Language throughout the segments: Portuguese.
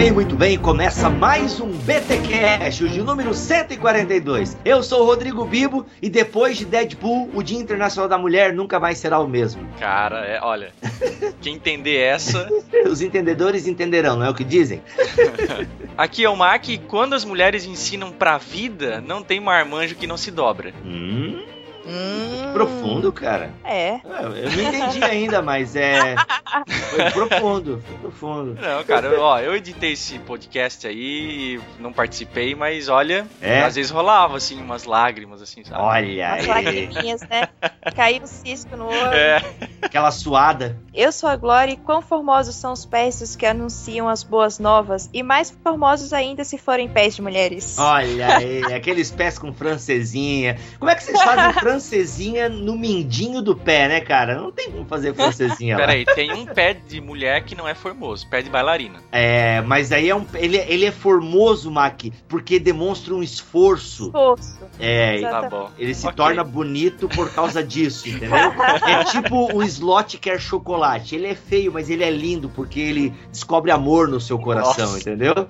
Bem, muito bem, muito bem. Começa mais um BT Cash, o de número 142. Eu sou o Rodrigo Bibo e depois de Deadpool, o Dia Internacional da Mulher nunca mais será o mesmo. Cara, é, olha, quem entender essa. Os entendedores entenderão, não é o que dizem? Aqui é o Mac e quando as mulheres ensinam pra vida, não tem marmanjo que não se dobra. Hum, Hum, profundo, cara. É. Ah, Eu não entendi ainda, mas é. Foi profundo, foi profundo. Não, cara, eu- ó, eu editei esse podcast aí, não participei, mas olha, É? às vezes rolava, assim, umas lágrimas, assim, sabe? Olha As aí, lagriminhas, né? Caiu um cisco no olho. É, aquela suada. Eu sou a Glória e quão formosos são os pés dos que anunciam as boas novas. E mais formosos ainda se forem pés de mulheres. Olha aí, aqueles pés com francesinha. Como é que vocês fazem francesinha no mindinho do pé, né, cara? Não tem como fazer francesinha lá. peraí, tem um pé de mulher que não é formoso, pé de bailarina. É, mas aí é um, ele, ele é formoso, Mac, porque demonstra um esforço. Esforço. É, Exato. Tá bom. ele se Ok. torna bonito por causa disso, entendeu? É tipo o slot quer chocolate. Ele é feio, mas ele é lindo porque ele descobre amor no seu coração, Nossa. entendeu?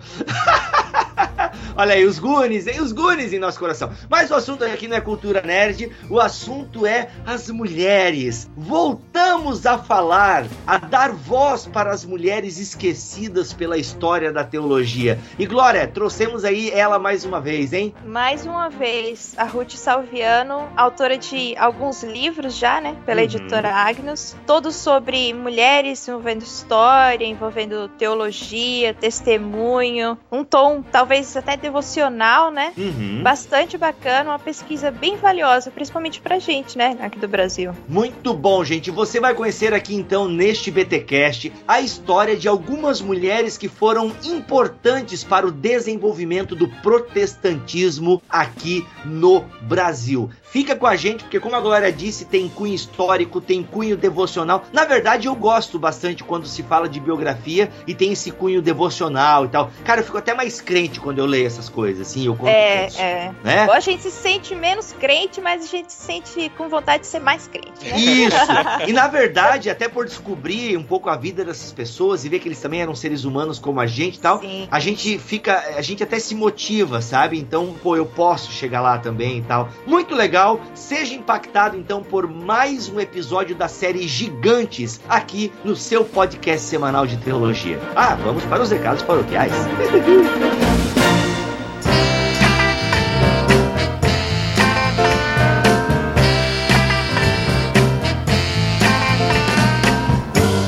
Olha aí, os Goonies, hein? Os Goonies em nosso coração. Mas o assunto aqui não é cultura nerd, o assunto é as mulheres. Voltamos a falar, a dar voz para as mulheres esquecidas pela história da teologia. E Glória, trouxemos aí ela mais uma vez, hein? Mais uma vez, a Ruth Salviano, autora de alguns livros já, né? Pela Uhum. editora Agnus. Todos sobre mulheres envolvendo história, envolvendo teologia, testemunho. Um tom talvez até devocional, né? Uhum. Bastante bacana, uma pesquisa bem valiosa, principalmente pra gente, né? Aqui do Brasil. Muito bom, gente. Você vai conhecer aqui então neste BTcast a história de algumas mulheres que foram importantes para o desenvolvimento do protestantismo aqui no Brasil. Fica com a gente porque como a Glória disse, tem cunho histórico, tem cunho devocional. Na verdade, eu gosto bastante quando se fala de biografia e tem esse cunho devocional e tal. Cara, eu fico até mais crente quando eu leio essas coisas, assim, eu conto É, isso, é. né? Ou a gente se sente menos crente, mas a gente se sente com vontade de ser mais crente, né? Isso! E na verdade, até por descobrir um pouco a vida dessas pessoas e ver que eles também eram seres humanos como a gente e tal, Sim. a gente fica, a gente até se motiva, sabe? Então, pô, eu posso chegar lá também e tal. Muito legal. Seja impactado então por mais um episódio da série Gigantes aqui no seu podcast semanal de teologia. Ah, vamos para os recados paroquiais.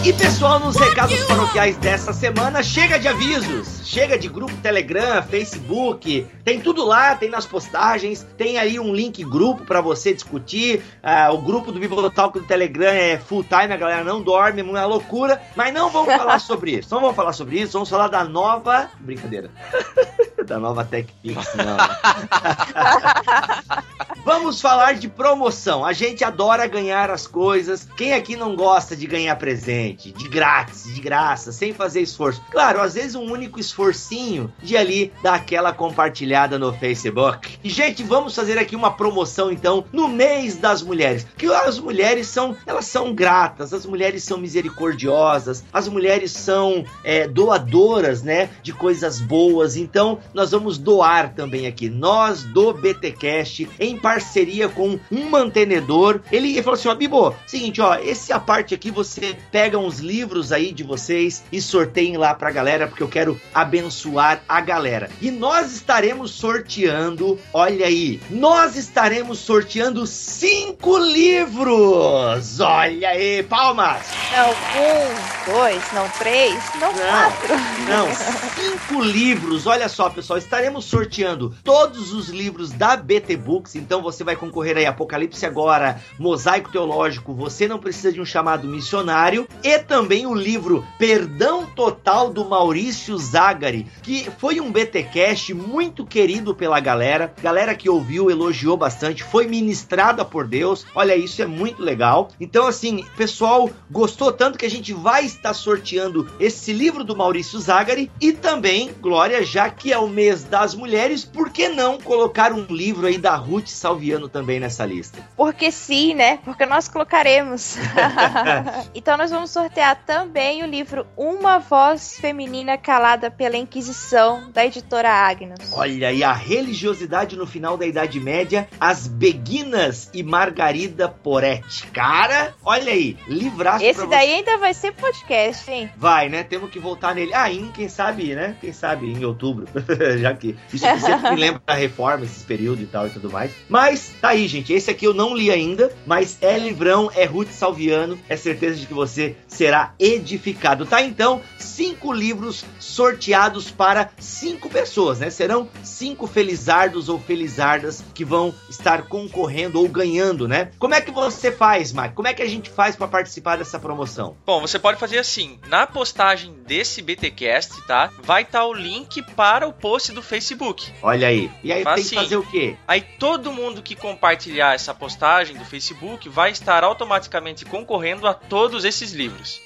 E pessoal, nos recados paroquiais dessa semana, chega de avisos, chega de grupo Telegram, Facebook, tem tudo lá, tem nas postagens, tem aí um link grupo pra você discutir. Ah, o grupo do Bibotalk do Telegram é full time, a galera não dorme, é uma loucura, mas não vamos falar sobre isso. Não vamos falar sobre isso, vamos falar da nova. Brincadeira. da nova TechPix, não. Vamos falar de promoção. A gente adora ganhar as coisas. Quem aqui não gosta de ganhar presente? De grátis, de graça, sem fazer esforço. Claro, às vezes um único esforcinho de ali dar aquela compartilhada no Facebook. E, gente, vamos fazer aqui uma promoção então no mês das mulheres. Que as mulheres são, elas são gratas, as mulheres são misericordiosas, as mulheres são é, doadoras, né, de coisas boas. Então, nós vamos doar também aqui. Nós do BTcast em parceria com um mantenedor. Ele, ele falou assim: ó, Bibo, seguinte, ó, esse a parte aqui você pega uns livros aí de vocês e sorteiem lá pra galera, porque eu quero abençoar a galera. E nós estaremos sorteando, olha aí, nós estaremos sorteando cinco livros! Olha aí, palmas! Não, um, dois, não três, não, Não. quatro. Não, cinco livros. Olha só, pessoal, estaremos sorteando todos os livros da BT Books. Então, você vai concorrer aí Apocalipse Agora, Mosaico Teológico, Você Não Precisa de um Chamado Missionário e também o livro Perdão Total do Maurício Zagari, que foi um BTcast muito querido pela galera, galera que ouviu, elogiou bastante, foi ministrada por Deus. Olha, isso é muito legal. Então, assim, pessoal gostou tanto que a gente vai estar sorteando esse livro do Maurício Zagari e também, Glória, já que é o mês das mulheres, por que não colocar um livro aí da Ruth Salviano também nessa lista? Porque sim, né? Porque nós colocaremos. então nós vamos sortear também o livro Uma Voz Feminina Calada pela Inquisição, da editora Agnos. Olha aí, a religiosidade no final da Idade Média, as Beguinas e Margarida Poretti. Cara, olha aí, livraço Esse daí você. ainda vai ser podcast, hein? Vai, né? Temos que voltar nele. Ah, em, quem sabe, né? Quem sabe em outubro, já que isso sempre me lembra da reforma, esses períodos e tal e tudo mais. Mas tá aí, gente. Esse aqui eu não li ainda, mas é livrão, é Ruth Salviano. É certeza de que você será edificado. Tá então, cinco livros sorteados para cinco pessoas, né? Serão cinco felizardos ou felizardas que vão estar concorrendo ou ganhando, né? Como é que você faz, Mike? Como é que a gente faz para participar dessa promoção? Bom, você pode fazer assim, na postagem desse BTcast, tá? Vai estar tá o link para o post do Facebook. Olha aí. E aí Faz tem assim, que fazer o quê? Aí todo mundo que compartilhar essa postagem do Facebook vai estar automaticamente concorrendo a todos esses livros.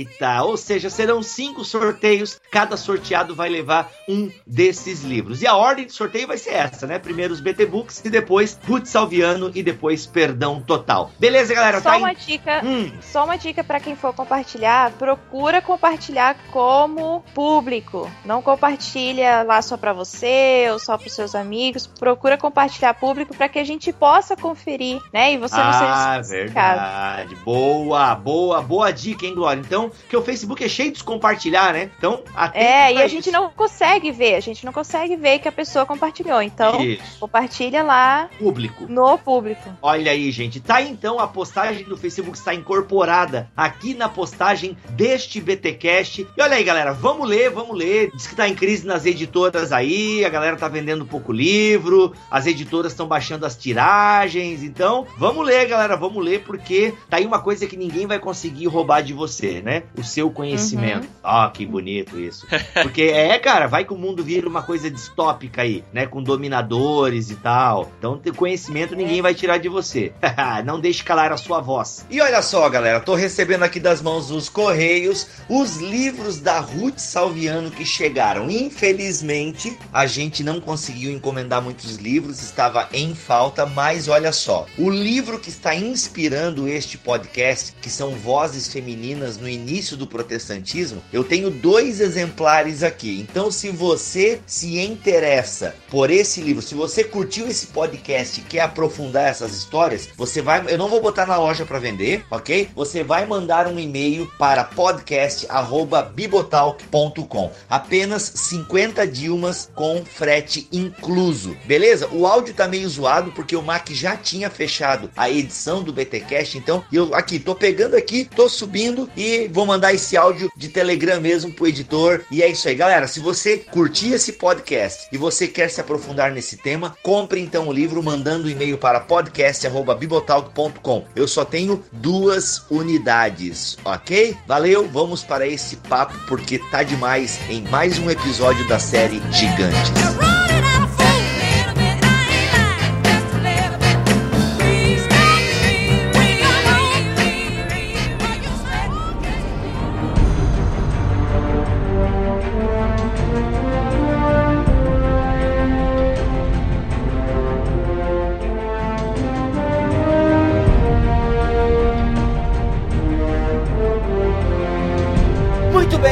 Eita, ou seja, serão cinco sorteios, cada sorteado vai levar um desses livros. E a ordem de sorteio vai ser essa, né? Primeiro os BT Books e depois Ruth Salviano e depois Perdão Total. Beleza, galera? Só tá uma in... dica, hum. só uma dica para quem for compartilhar, procura compartilhar como público. Não compartilha lá só para você ou só para seus amigos. Procura compartilhar público para que a gente possa conferir, né? E você não ah, seja verdade. Boa, boa, boa dica, hein, Glória? Então, que o Facebook é cheio de compartilhar, né? Então, É, e a isso. gente não consegue ver, a gente não consegue ver que a pessoa compartilhou. Então, isso. compartilha lá. Público. No público. Olha aí, gente. Tá então a postagem do Facebook está incorporada aqui na postagem deste BTcast. E olha aí, galera, vamos ler, vamos ler. Diz que tá em crise nas editoras aí, a galera tá vendendo pouco livro, as editoras estão baixando as tiragens. Então, vamos ler, galera, vamos ler porque tá aí uma coisa que ninguém vai conseguir roubar de você, né? O seu conhecimento. Uhum. Ah, que bonito isso. Porque é, cara, vai que o mundo vira uma coisa distópica aí, né? Com dominadores e tal. Então, ter conhecimento ninguém vai tirar de você. Não deixe calar a sua voz. E olha só, galera, tô recebendo aqui das mãos dos Correios os livros da Ruth Salviano que chegaram. Infelizmente, a gente não conseguiu encomendar muitos livros, estava em falta, mas olha só. O livro que está inspirando este podcast, que são Vozes Femininas no início do protestantismo, eu tenho dois exemplares aqui. Então, se você se interessa por esse livro, se você curtiu esse podcast e quer aprofundar essas histórias, você vai. Eu não vou botar na loja para vender, ok? Você vai mandar um e-mail para podcast@bibotalk.com. Apenas 50 Dilmas com frete incluso, beleza? O áudio tá meio zoado porque o Mac já tinha fechado a edição do BTcast, então eu aqui tô pegando aqui, tô subindo e vou mandar esse áudio de Telegram mesmo pro editor. E é isso aí, galera. Se você curtir esse podcast e você quer se aprofundar nesse tema, compre então o livro mandando um e-mail para podcast@bibotalk.com. Eu só tenho duas unidades, ok? Valeu, vamos para esse papo porque tá demais em mais um episódio da série Gigantes.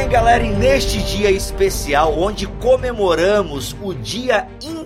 Galera, e neste dia especial, onde comemoramos o Dia Internacional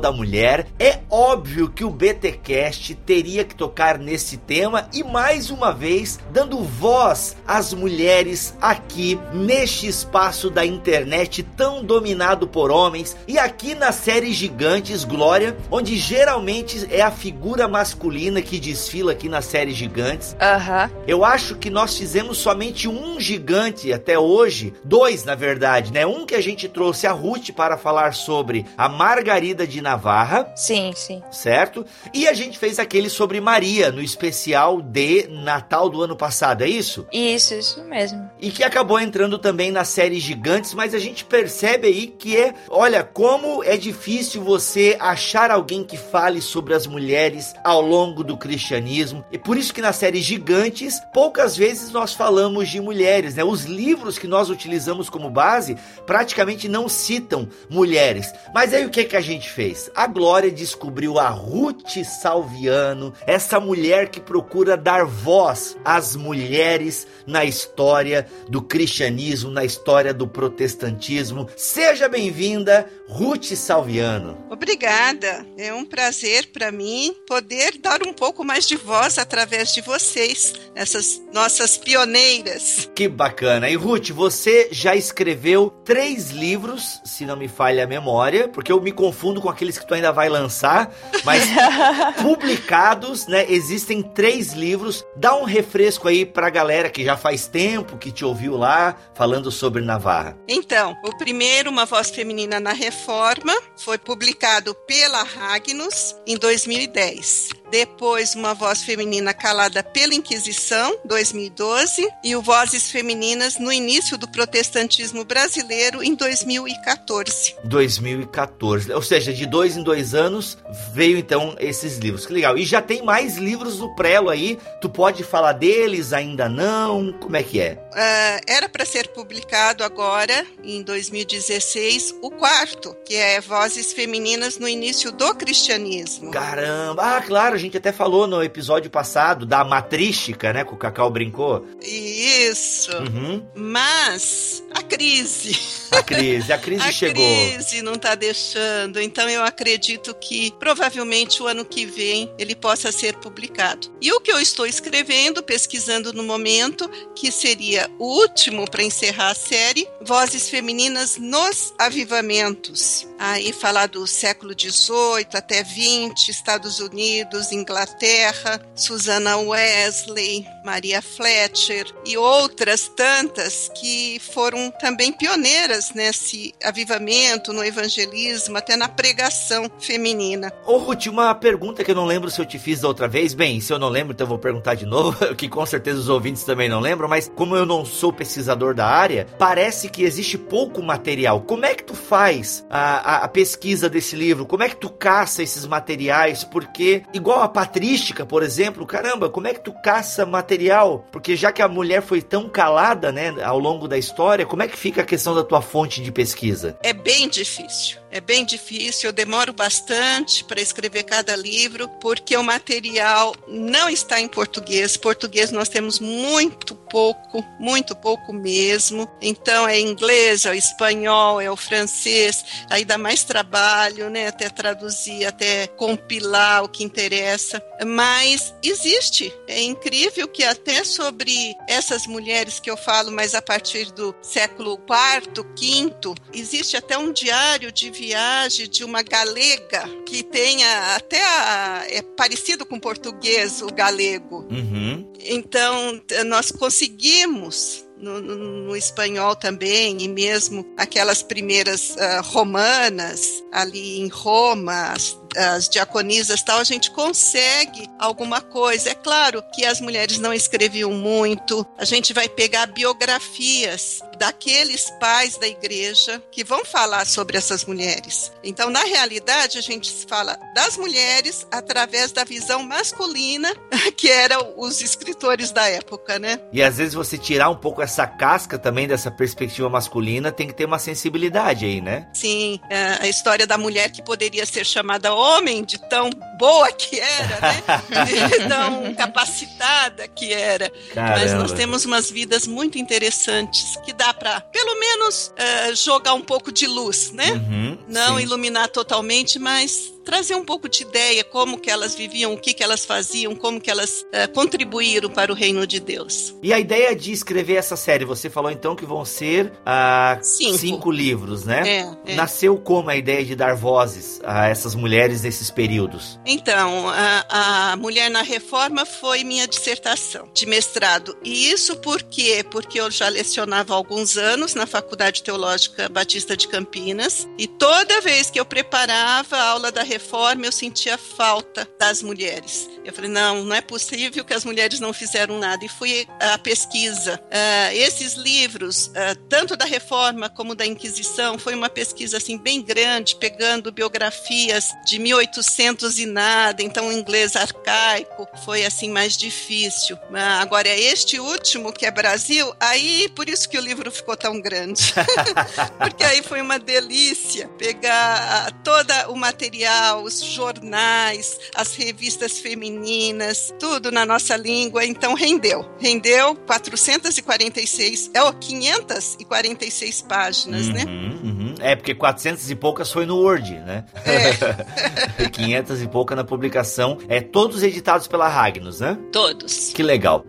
da Mulher, é óbvio que o BTcast teria que tocar nesse tema e mais uma vez dando voz às mulheres aqui neste espaço da internet tão dominado por homens e aqui na série Gigantes Glória, onde geralmente é a figura masculina que desfila aqui na série Gigantes. Aham. Uhum. Eu acho que nós fizemos somente um gigante até hoje, dois na verdade, né? Um que a gente trouxe a Ruth para falar sobre a Margarida de Navarra. Sim, sim. Certo? E a gente fez aquele sobre Maria, no especial de Natal do ano passado, é isso? Isso, isso mesmo. E que acabou entrando também na série Gigantes, mas a gente percebe aí que é, olha, como é difícil você achar alguém que fale sobre as mulheres ao longo do cristianismo. E por isso que na série Gigantes, poucas vezes nós falamos de mulheres, né? Os livros que nós utilizamos como base praticamente não citam mulheres. Mas aí o que que a gente fez? A Glória descobriu a Ruth Salviano, essa mulher que procura dar voz às mulheres na história do cristianismo, na história do protestantismo. Seja bem-vinda, Ruth Salviano. Obrigada. É um prazer para mim poder dar um pouco mais de voz através de vocês, essas nossas pioneiras. Que bacana. E Ruth, você já escreveu três livros, se não me falha a memória, porque eu me confundo com aqueles que tu ainda vai lançar, mas publicados, né? Existem três livros. Dá um refresco aí pra galera que já faz tempo que te ouviu lá falando sobre Navarra. Então, o primeiro, Uma Voz Feminina na Reforma, foi publicado pela Ragnus em 2010. Depois, Uma Voz Feminina Calada pela Inquisição, 2012. E o Vozes Femininas no Início do Protestantismo Brasileiro, em 2014. 2014. Ou seja, de dois em dois anos veio então esses livros. Que legal. E já tem mais livros do Prelo aí. Tu pode falar deles? Ainda não? Como é que é? Uh, era para ser publicado agora, em 2016, o quarto, que é Vozes Femininas no Início do Cristianismo. Caramba! Ah, claro, gente até falou no episódio passado da matrística, né? Que o Cacau brincou. Isso. Uhum. Mas a crise. A crise, a crise a chegou. A crise não tá deixando. Então eu acredito que provavelmente o ano que vem ele possa ser publicado. E o que eu estou escrevendo, pesquisando no momento, que seria o último para encerrar a série, Vozes Femininas nos Avivamentos. Aí falar do século XVIII até XX, Estados Unidos, Inglaterra, Susana Wesley, Maria Fletcher e outras tantas que foram também pioneiras nesse avivamento, no evangelismo, até na pregação feminina. Ô Ruth, uma pergunta que eu não lembro se eu te fiz da outra vez. Bem, se eu não lembro, então eu vou perguntar de novo, que com certeza os ouvintes também não lembram, mas como eu não sou pesquisador da área, parece que existe pouco material. Como é que tu faz a, a, a pesquisa desse livro? Como é que tu caça esses materiais? Porque, igual a patrística, por exemplo, caramba, como é que tu caça material? Porque já que a mulher foi tão calada, né, ao longo da história, como é que fica a questão da tua fonte de pesquisa? É bem difícil. É bem difícil, eu demoro bastante para escrever cada livro, porque o material não está em português. Português nós temos muito pouco, muito pouco mesmo. Então é inglês, é o espanhol, é o francês, aí dá mais trabalho, né, até traduzir, até compilar o que interessa. Mas existe. É incrível que até sobre essas mulheres que eu falo, mas a partir do século IV, V, existe até um diário de viagem de uma galega que tenha até a, é parecido com português o galego. Uhum. Então nós conseguimos no, no, no, espanhol também, e mesmo aquelas primeiras uh, romanas ali em Roma, as, as diaconisas tal, a gente consegue alguma coisa. É claro que as mulheres não escreviam muito, a gente vai pegar biografias daqueles pais da igreja que vão falar sobre essas mulheres. Então, na realidade, a gente fala das mulheres através da visão masculina, que eram os escritores da época, né? E às vezes você tirar um pouco essa casca também dessa perspectiva masculina, tem que ter uma sensibilidade aí, né? Sim, é, a história da mulher que poderia ser chamada homem, de tão boa que era, né? De tão capacitada que era. Caramba. Mas nós temos umas vidas muito interessantes que dá para, pelo menos, uh, jogar um pouco de luz, né? Uhum, Não sim. iluminar totalmente, mas trazer um pouco de ideia como que elas viviam, o que que elas faziam, como que elas uh, contribuíram para o reino de Deus. E a ideia de escrever essa série, você falou então que vão ser uh, cinco. cinco. livros, né? É, é. Nasceu como a ideia de dar vozes a essas mulheres nesses períodos? Então, a, a Mulher na Reforma foi minha dissertação de mestrado. E isso por quê? Porque eu já lecionava há alguns anos na Faculdade Teológica Batista de Campinas e toda vez que eu preparava a aula da reforma, eu sentia falta das mulheres. Eu falei, não, não é possível que as mulheres não fizeram nada. E fui à pesquisa. Uh, esses livros, uh, tanto da reforma como da Inquisição, foi uma pesquisa assim bem grande, pegando biografias de 1800 e nada, então o inglês arcaico foi assim mais difícil. Uh, agora, este último, que é Brasil, aí por isso que o livro ficou tão grande. Porque aí foi uma delícia pegar todo o material, os jornais, as revistas femininas, tudo na nossa língua, então rendeu. Rendeu 446, é o 546 páginas, né? uhum, né? Uhum. É, porque 400 e poucas foi no Word, né? É. 500 e pouca na publicação. É todos editados pela Ragnos, né? Todos. Que legal.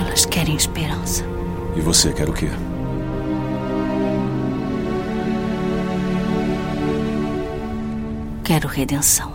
Elas querem esperança. E você quer o quê? Quero redenção.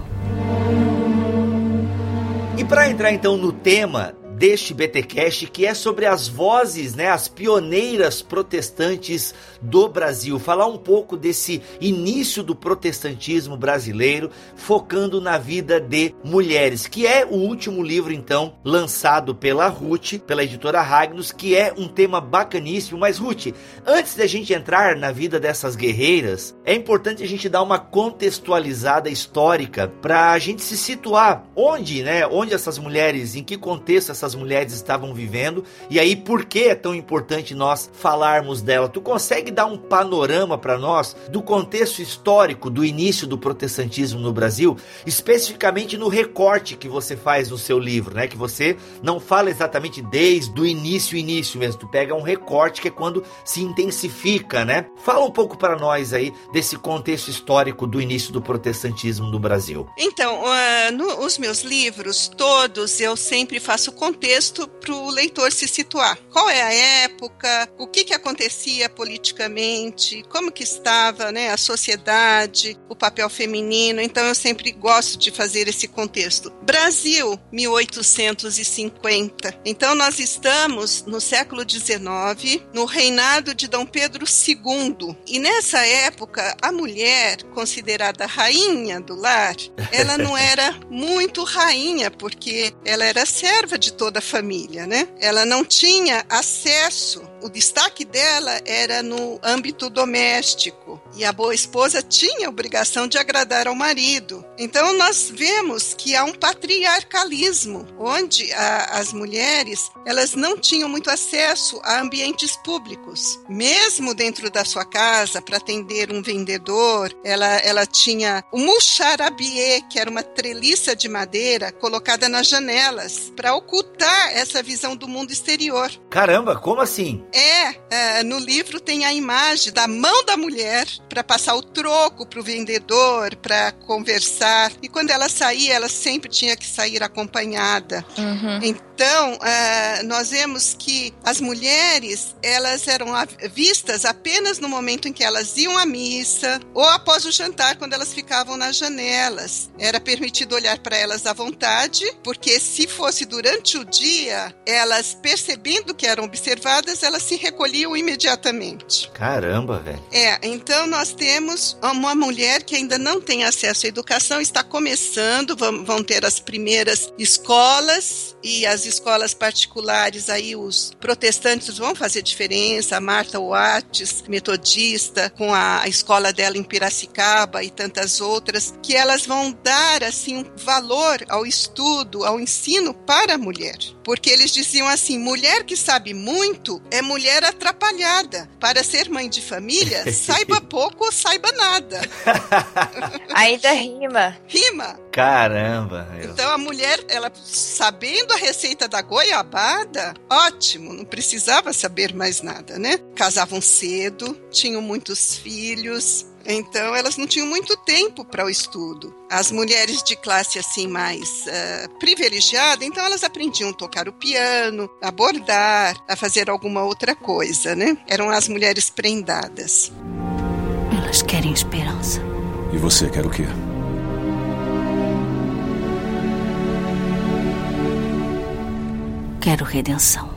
E para entrar então no tema deste BTcast, que é sobre as vozes, né, as pioneiras protestantes do Brasil. Falar um pouco desse início do protestantismo brasileiro, focando na vida de mulheres, que é o último livro então lançado pela Ruth, pela editora Ragnus, que é um tema bacaníssimo. Mas Ruth, antes da gente entrar na vida dessas guerreiras, é importante a gente dar uma contextualizada histórica para a gente se situar onde, né, onde essas mulheres, em que contexto essas essas mulheres estavam vivendo e aí por que é tão importante nós falarmos dela. Tu consegue dar um panorama para nós do contexto histórico do início do protestantismo no Brasil, especificamente no recorte que você faz no seu livro, né? Que você não fala exatamente desde o início, início mesmo. Tu pega um recorte que é quando se intensifica, né? Fala um pouco para nós aí desse contexto histórico do início do protestantismo no Brasil. Então, uh, no, os meus livros todos eu sempre faço contexto para o leitor se situar. Qual é a época, o que, que acontecia politicamente, como que estava né, a sociedade, o papel feminino. Então eu sempre gosto de fazer esse contexto. Brasil, 1850. Então nós estamos no século XIX, no reinado de Dom Pedro II. E nessa época, a mulher, considerada rainha do lar, ela não era muito rainha, porque ela era serva de toda a família, né? Ela não tinha acesso, o destaque dela era no âmbito doméstico. E a boa esposa tinha a obrigação de agradar ao marido. Então nós vemos que há um patriarcalismo, onde a, as mulheres elas não tinham muito acesso a ambientes públicos. Mesmo dentro da sua casa, para atender um vendedor, ela, ela tinha o moucharabie, que era uma treliça de madeira colocada nas janelas, para ocultar essa visão do mundo exterior. Caramba, como assim? É, é no livro tem a imagem da mão da mulher para passar o troco para o vendedor, para conversar. E quando ela saía, ela sempre tinha que sair acompanhada. Uhum. Então, uh, nós vemos que as mulheres elas eram vistas apenas no momento em que elas iam à missa ou após o jantar, quando elas ficavam nas janelas. Era permitido olhar para elas à vontade, porque se fosse durante o dia, elas percebendo que eram observadas, elas se recolhiam imediatamente. Caramba, velho. É, então nós temos uma mulher que ainda não tem acesso à educação, está começando, vão, ter as primeiras escolas e as escolas particulares aí os protestantes vão fazer diferença, a Marta Watts, metodista, com a, escola dela em Piracicaba e tantas outras, que elas vão dar assim um valor ao estudo, ao ensino para a mulher. Porque eles diziam assim: mulher que sabe muito é mulher atrapalhada. Para ser mãe de família, saiba pouco ou saiba nada. Ainda rima. Rima. Caramba. Então a mulher, ela sabendo a receita da goiabada, ótimo, não precisava saber mais nada, né? Casavam cedo, tinham muitos filhos, então elas não tinham muito tempo para o estudo. As mulheres de classe assim mais uh, privilegiada, então elas aprendiam a tocar o piano, a bordar, a fazer alguma outra coisa, né? Eram as mulheres prendadas. Elas querem esperança. E você quer o quê? Quero redenção.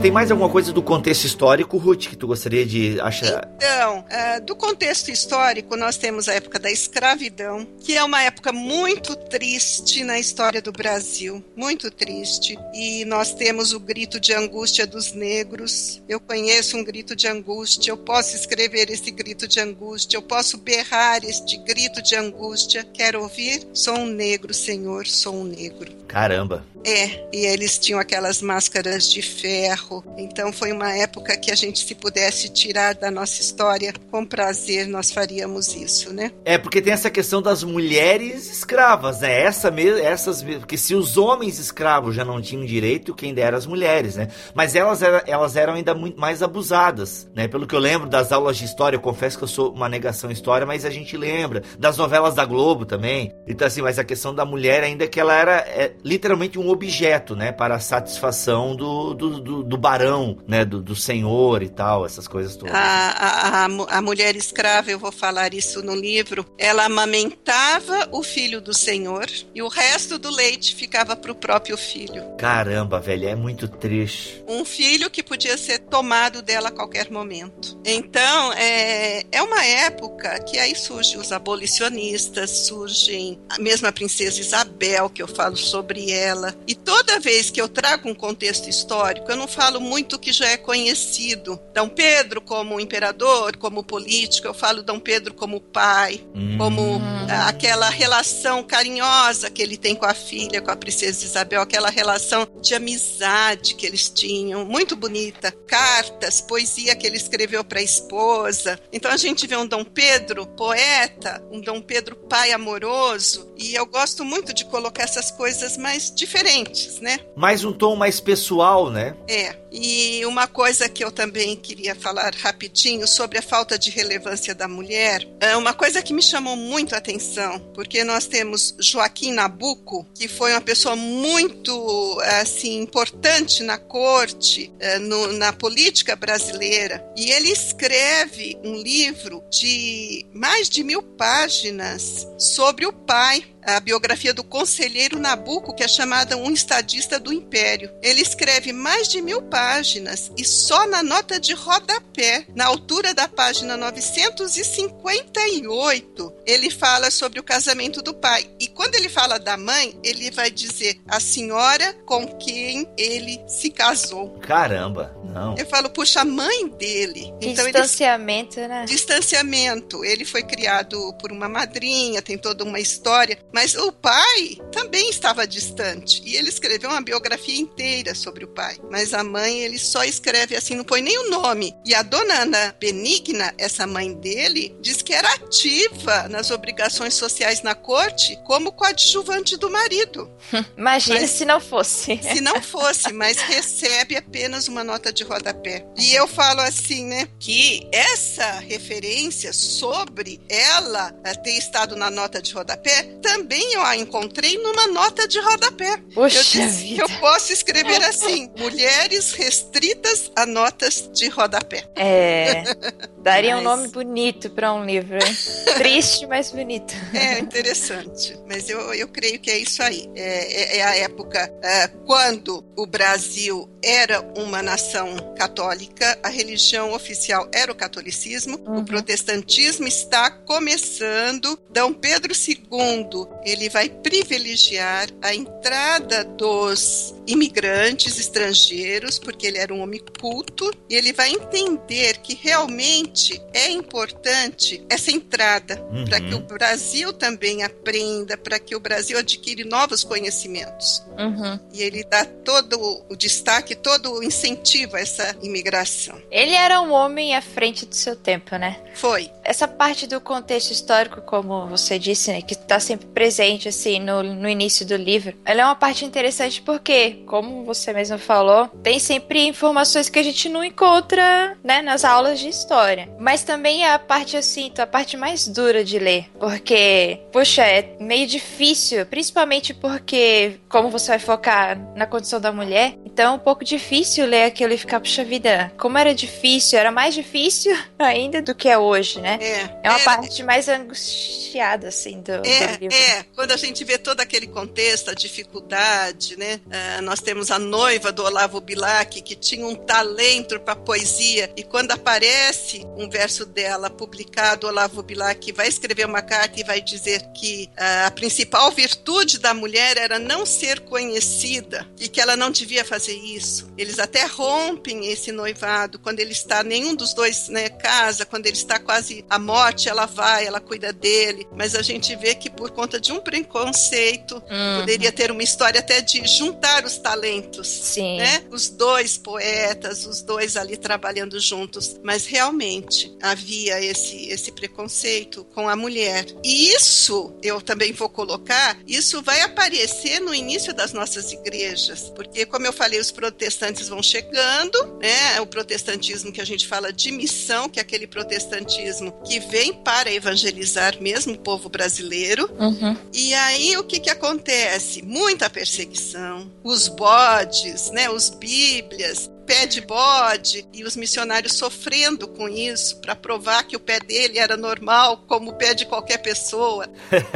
Tem mais alguma coisa do contexto histórico, Ruth, que tu gostaria de achar? Então, uh, do contexto histórico, nós temos a época da escravidão, que é uma época muito triste na história do Brasil, muito triste. E nós temos o grito de angústia dos negros. Eu conheço um grito de angústia, eu posso escrever esse grito de angústia, eu posso berrar este grito de angústia. Quero ouvir? Sou um negro, Senhor, sou um negro. Caramba. É, e eles tinham aquelas máscaras de ferro. Então foi uma época que a gente, se pudesse tirar da nossa história, com prazer nós faríamos isso, né? É, porque tem essa questão das mulheres escravas, né? Essa mesmo, essas, porque se os homens escravos já não tinham direito, quem dera as mulheres, né? Mas elas, elas eram ainda muito mais abusadas, né? Pelo que eu lembro das aulas de história, eu confesso que eu sou uma negação história, mas a gente lembra das novelas da Globo também. Então assim, mas a questão da mulher ainda é que ela era é, literalmente um objeto, né, para a satisfação do, do, do, do barão, né, do, do, senhor e tal, essas coisas todas. A, a, a, a, mulher escrava, eu vou falar isso no livro, ela amamentava o filho do senhor e o resto do leite ficava para o próprio filho. Caramba, velho, é muito triste. Um filho que podia ser tomado dela a qualquer momento. Então, é, é uma época que aí surgem os abolicionistas, surgem a mesma princesa Isabel, que eu falo sobre ela, e toda vez que eu trago um contexto histórico, eu não falo muito o que já é conhecido. Dom Pedro como imperador, como político, eu falo Dom Pedro como pai, hum. como ah, aquela relação carinhosa que ele tem com a filha, com a princesa Isabel, aquela relação de amizade que eles tinham, muito bonita. Cartas, poesia que ele escreveu para a esposa. Então a gente vê um Dom Pedro poeta, um Dom Pedro pai amoroso, e eu gosto muito de colocar essas coisas mais diferentes, né? Mais um tom mais pessoal, né? É. E uma coisa que eu também queria falar rapidinho sobre a falta de relevância da mulher, é uma coisa que me chamou muito a atenção, porque nós temos Joaquim Nabuco, que foi uma pessoa muito assim importante na corte, é, no, na política brasileira, e ele escreve um livro de mais de mil páginas sobre o pai a biografia do conselheiro Nabuco, que é chamada Um Estadista do Império. Ele escreve mais de mil páginas e só na nota de rodapé, na altura da página 958, ele fala sobre o casamento do pai. E quando ele fala da mãe, ele vai dizer a senhora com quem ele se casou. Caramba, não. Eu falo, puxa, a mãe dele. Então, distanciamento, ele... né? Distanciamento. Ele foi criado por uma madrinha, tem toda uma história. Mas o pai também estava distante. E ele escreveu uma biografia inteira sobre o pai. Mas a mãe, ele só escreve assim, não põe nem o nome. E a dona Ana Benigna, essa mãe dele, diz que era ativa nas obrigações sociais na corte como coadjuvante do marido. Imagina mas, se não fosse. Se não fosse, mas recebe apenas uma nota de rodapé. E eu falo assim, né, que essa referência sobre ela eh, ter estado na nota de rodapé também também eu a encontrei numa nota de rodapé. Poxa eu disse vida. que eu posso escrever assim: mulheres restritas a notas de rodapé. É. Daria mas... um nome bonito para um livro. Hein? Triste, mas bonito. É interessante. Mas eu, eu creio que é isso aí. É, é, é a época é, quando o Brasil era uma nação católica, a religião oficial era o catolicismo, uhum. o protestantismo está começando. Dom Pedro II ele vai privilegiar a entrada dos imigrantes estrangeiros, porque ele era um homem culto, e ele vai entender que realmente é importante essa entrada uhum. para que o Brasil também aprenda, para que o Brasil adquire novos conhecimentos. Uhum. E ele dá todo o destaque, todo o incentivo a essa imigração. Ele era um homem à frente do seu tempo, né? Foi. Essa parte do contexto histórico, como você disse, né, que está sempre presente assim no, no início do livro, ela é uma parte interessante porque, como você mesmo falou, tem sempre informações que a gente não encontra, né, nas aulas de história. Mas também é a parte assim, a parte mais dura de ler, porque, poxa, é meio difícil, principalmente porque, como você vai focar na condição da mulher, então é um pouco difícil ler aquilo e ficar, puxa vida, como era difícil, era mais difícil ainda do que é hoje, né? É, é uma é, parte mais angustiada, assim, do, é, do livro. É, quando a gente vê todo aquele contexto, essa dificuldade, né? Uh, nós temos a noiva do Olavo Bilac, que tinha um talento para poesia, e quando aparece um verso dela publicado, Olavo Bilac vai escrever uma carta e vai dizer que uh, a principal virtude da mulher era não ser conhecida e que ela não devia fazer isso. Eles até rompem esse noivado quando ele está, nenhum dos dois né, casa, quando ele está quase à morte, ela vai, ela cuida dele, mas a gente vê que por conta de um preconceito, uhum. poderia ter uma história até de juntar os talentos, Sim. né? Os dois poetas, os dois ali trabalhando juntos, mas realmente havia esse esse preconceito com a mulher. E isso, eu também vou colocar, isso vai aparecer no início das nossas igrejas, porque como eu falei, os protestantes vão chegando, né? O protestantismo que a gente fala de missão, que é aquele protestantismo que vem para evangelizar mesmo o povo brasileiro. Uhum. E aí o que que acontece? Muita perseguição, os bodes, né? Os bíblias, pé de bode e os missionários sofrendo com isso para provar que o pé dele era normal, como o pé de qualquer pessoa.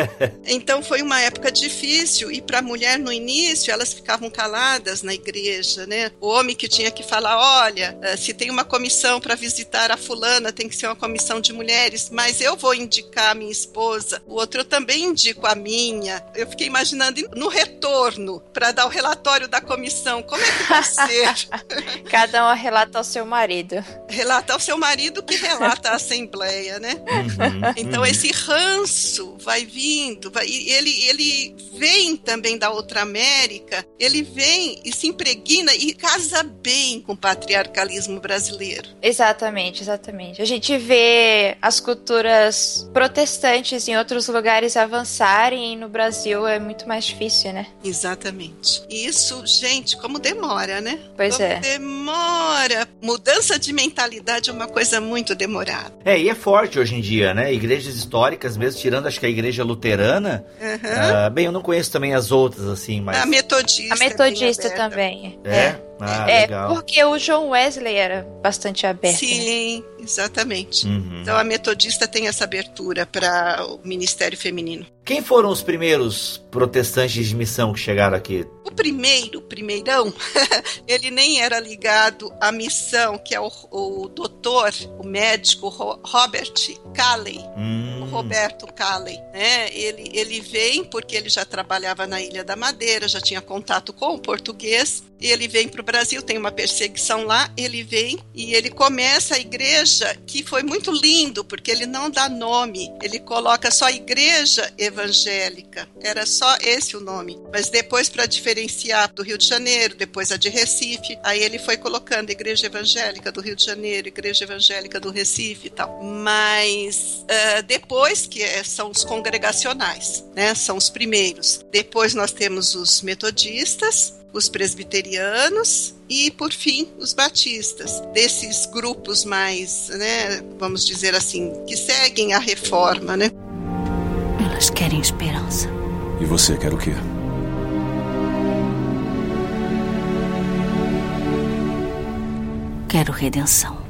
então foi uma época difícil e para a mulher no início elas ficavam caladas na igreja, né? O homem que tinha que falar, olha, eh, se tem uma comissão para visitar a fulana, tem que ser uma comissão de mulheres, mas eu vou indicar a minha esposa. O outro eu também indico a minha. Eu fiquei imaginando no retorno para dar o relatório da comissão, como é que vai ser? Cada um relata ao seu marido. Relata ao seu marido que relata a assembleia, né? Uhum, então uhum. esse ranço vai vindo, vai, ele, ele vem também da outra América, ele vem e se impregna e casa bem com o patriarcalismo brasileiro. Exatamente, exatamente. A gente vê as culturas protestantes em outros lugares avançarem e no Brasil é muito mais difícil, né? Exatamente. E isso, gente, como demora, né? Pois como é. Demora demora. Mudança de mentalidade é uma coisa muito demorada. É, e é forte hoje em dia, né? Igrejas históricas, mesmo tirando acho que a igreja luterana. Uhum. Uh, bem, eu não conheço também as outras, assim, mas. A metodista. A metodista é também. É. é. Ah, é, legal. porque o John Wesley era bastante aberto. Né? Sim, né? exatamente. Uhum. Então a metodista tem essa abertura para o ministério feminino. Quem foram os primeiros protestantes de missão que chegaram aqui? O primeiro, o primeirão, ele nem era ligado à missão, que é o, o doutor, o médico Robert Calley, hum. Roberto Calley, né? Ele, ele vem porque ele já trabalhava na Ilha da Madeira, já tinha contato com o português, e ele vem para o Brasil, tem uma perseguição lá, ele vem e ele começa a igreja, que foi muito lindo, porque ele não dá nome, ele coloca só igreja evangélica, era só esse o nome. Mas depois, para diferenciar do Rio de Janeiro, depois a de Recife, aí ele foi colocando igreja evangélica do Rio de Janeiro, igreja evangélica do Recife e tal. Mas uh, depois, que é, são os congregacionais, né, são os primeiros. Depois nós temos os metodistas, os presbiterianos e, por fim, os batistas. Desses grupos mais, né, vamos dizer assim, que seguem a reforma, né? Elas querem esperança. E você quer o quê? Quero redenção.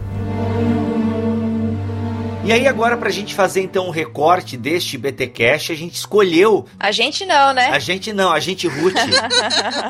E aí agora pra gente fazer então um recorte deste BT Cash, a gente escolheu... A gente não, né? A gente não, a gente Ruth.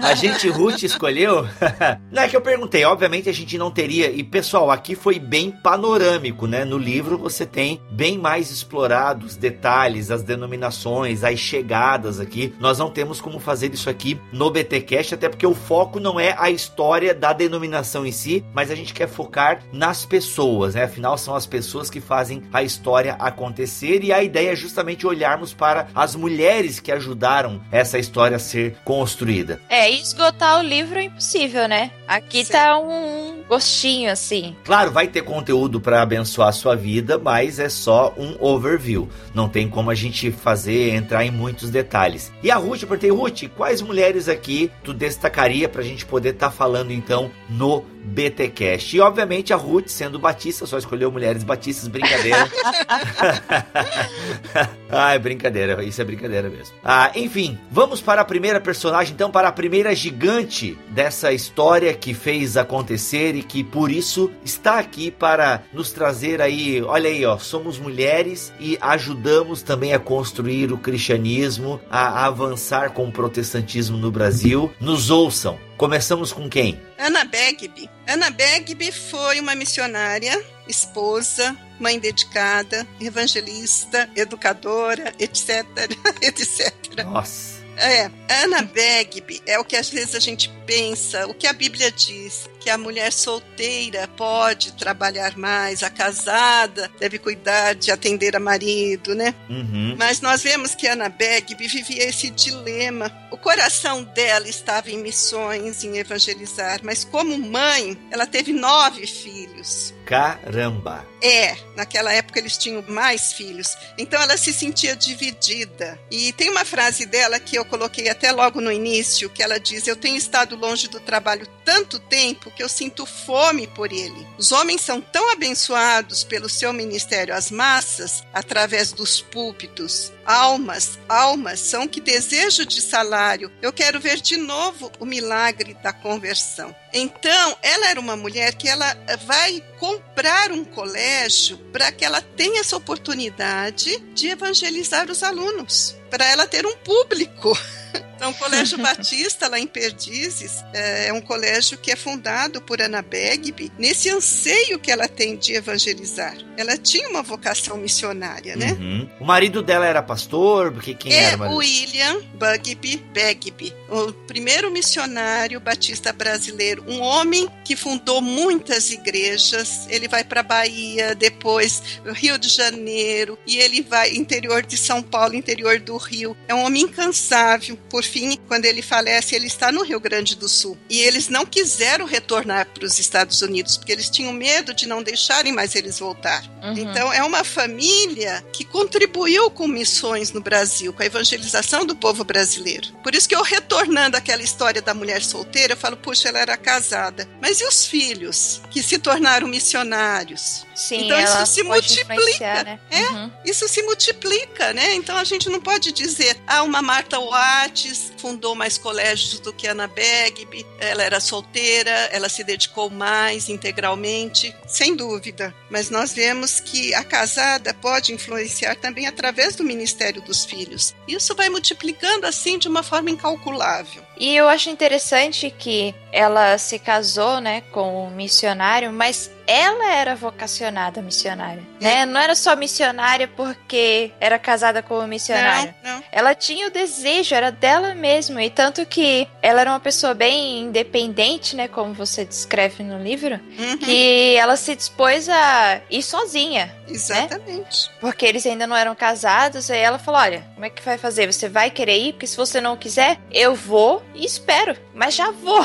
a gente Ruth escolheu? não é que eu perguntei, obviamente a gente não teria, e pessoal, aqui foi bem panorâmico, né? No livro você tem bem mais explorado os detalhes, as denominações, as chegadas aqui. Nós não temos como fazer isso aqui no BT Cash, até porque o foco não é a história da denominação em si, mas a gente quer focar nas pessoas, né? Afinal, são as pessoas que fazem a história acontecer e a ideia é justamente olharmos para as mulheres que ajudaram essa história a ser construída. É, esgotar o livro é impossível, né? Aqui Sim. tá um gostinho assim. Claro, vai ter conteúdo para abençoar a sua vida, mas é só um overview. Não tem como a gente fazer entrar em muitos detalhes. E a Ruth, eu perguntei, Ruth, quais mulheres aqui tu destacaria para a gente poder estar tá falando então no BTcast? E obviamente a Ruth, sendo batista, só escolheu mulheres batistas, brincadeira. Ah, é brincadeira, isso é brincadeira mesmo. Ah, enfim, vamos para a primeira personagem, então, para a primeira gigante dessa história que fez acontecer e que por isso está aqui para nos trazer aí, olha aí, ó, somos mulheres e ajudamos também a construir o cristianismo, a avançar com o protestantismo no Brasil. Nos ouçam. Começamos com quem? Ana Begby. Ana Begby foi uma missionária, esposa, mãe dedicada, evangelista, educadora, etc, etc. Nossa. É, Ana Begby é o que às vezes a gente pensa, o que a Bíblia diz, que a mulher solteira pode trabalhar mais, a casada deve cuidar de atender a marido, né? Uhum. Mas nós vemos que Ana Begby vivia esse dilema. O coração dela estava em missões, em evangelizar, mas como mãe, ela teve nove filhos. Caramba! É, naquela época eles tinham mais filhos. Então ela se sentia dividida. E tem uma frase dela que eu coloquei até logo no início, que ela diz: Eu tenho estado longe do trabalho tanto tempo que eu sinto fome por ele. Os homens são tão abençoados pelo seu ministério às massas, através dos púlpitos. Almas, almas são que desejo de salário. Eu quero ver de novo o milagre da conversão. Então, ela era uma mulher que ela vai comprar um colégio para que ela tenha essa oportunidade de evangelizar os alunos, para ela ter um público. Então, o Colégio Batista, lá em Perdizes, é um colégio que é fundado por Ana Begby, nesse anseio que ela tem de evangelizar. Ela tinha uma vocação missionária, né? Uhum. O marido dela era pastor? Porque quem é era o marido? William Bugby Begby, o primeiro missionário batista brasileiro, um homem que fundou muitas igrejas. Ele vai para Bahia, depois Rio de Janeiro, e ele vai interior de São Paulo, interior do Rio. É um homem incansável. Por fim, quando ele falece, ele está no Rio Grande do Sul. E eles não quiseram retornar para os Estados Unidos, porque eles tinham medo de não deixarem mais eles voltar. Uhum. Então, é uma família que contribuiu com missões no Brasil, com a evangelização do povo brasileiro. Por isso que eu, retornando àquela história da mulher solteira, eu falo, puxa, ela era casada. Mas e os filhos, que se tornaram missionários? Sim, Então, isso se pode multiplica, né? é? Uhum. Isso se multiplica, né? Então a gente não pode dizer, ah, uma Marta Watts fundou mais colégios do que Ana Begby, ela era solteira, ela se dedicou mais integralmente, sem dúvida. Mas nós vemos que a casada pode influenciar também através do ministério dos filhos. Isso vai multiplicando assim de uma forma incalculável. E eu acho interessante que ela se casou, né, com um missionário, mas ela era vocacionada missionária, né? Não era só missionária porque era casada com um missionário. Não, não. Ela tinha o desejo, era dela mesma, e tanto que ela era uma pessoa bem independente, né, como você descreve no livro, Uhum, que ela se dispôs a ir sozinha, exatamente. porque eles ainda não eram casados, aí ela falou: "Olha, como é que vai fazer? Você vai querer ir? Porque se você não quiser, eu vou e espero, mas já vou".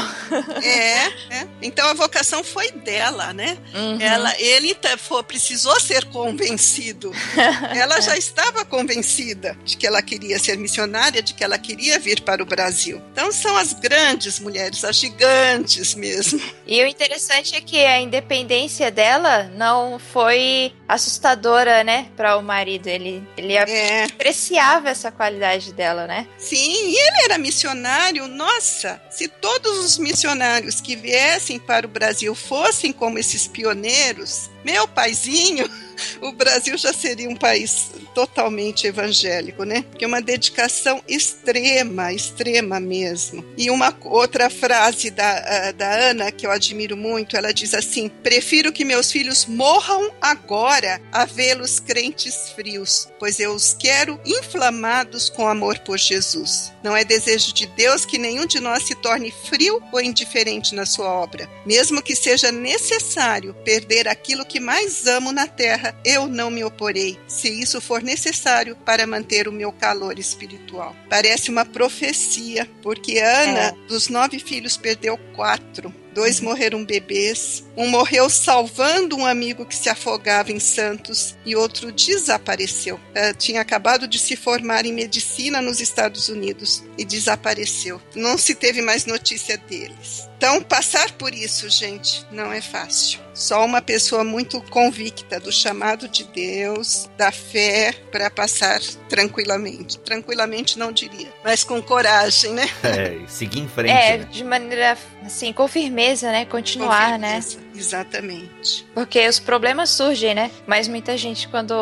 É, é. Então a vocação foi dela, né? Uhum. Ela, ele tá- fo- precisou ser convencido. ela já estava convencida de que ela queria ser missionária, de que ela queria vir para o Brasil. Então são as grandes mulheres, as gigantes mesmo. E o interessante é que a independência dela não foi assustadora, né, para o marido. Ele, ele É, apreciava essa qualidade dela, né? sim, e ele era missionário. Nossa, se todos os missionários que viessem para o Brasil fossem como esses pioneiros, meu paizinho, o Brasil já seria um país totalmente evangélico, né? Que é uma dedicação extrema, extrema mesmo. E uma outra frase da, ah, da Ana que eu admiro muito, ela diz assim: prefiro que meus filhos morram agora a vê-los crentes frios, pois eu os quero inflamados com amor por Jesus. Não é desejo de Deus que nenhum de nós se torne frio ou indiferente na sua obra. Mesmo que seja necessário perder aquilo que mais amo na terra, eu não me oporei, se isso for necessário para manter o meu calor espiritual. Parece uma profecia, porque Ana, É. dos nove filhos, perdeu quatro. Dois morreram bebês, um morreu salvando um amigo que se afogava em Santos e outro desapareceu. Uh, tinha acabado de se formar em medicina nos Estados Unidos e desapareceu. Não se teve mais notícia deles. Então, passar por isso, gente, não é fácil. Só uma pessoa muito convicta do chamado de Deus, da fé, para passar tranquilamente. Tranquilamente não diria, mas com coragem, né? É, seguir em frente. É, né? de maneira assim, com firmeza, né? Continuar, Com né? Exatamente. Porque os problemas surgem, né? Mas muita gente, quando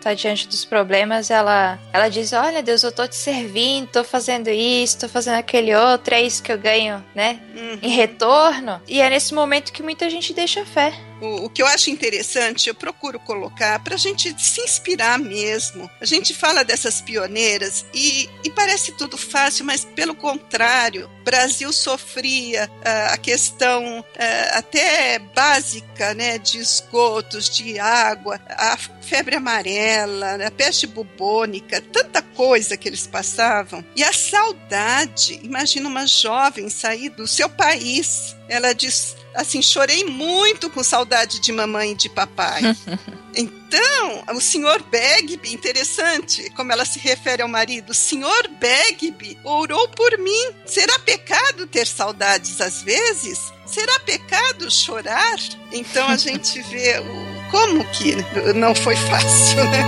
tá diante dos problemas, ela, ela diz: Olha, Deus, eu tô te servindo, tô fazendo isso, tô fazendo aquele outro, é isso que eu ganho, né? Uhum. Em retorno. E é nesse momento que muita gente deixa a fé. O, o que eu acho interessante, eu procuro colocar para a gente se inspirar mesmo. A gente fala dessas pioneiras e, e parece tudo fácil, mas pelo contrário, Brasil sofria ah, a questão ah, até básica, né, de esgotos, de água, a febre amarela, a peste bubônica, tanta coisa que eles passavam. E a saudade, imagina uma jovem sair do seu país. Ela diz assim, chorei muito com saudade de mamãe e de papai. Então, o senhor Bagby, interessante como ela se refere ao marido, o senhor Bagby orou por mim. Será pecado ter saudades às vezes? Será pecado chorar? Então a gente vê o, como que não foi fácil, né?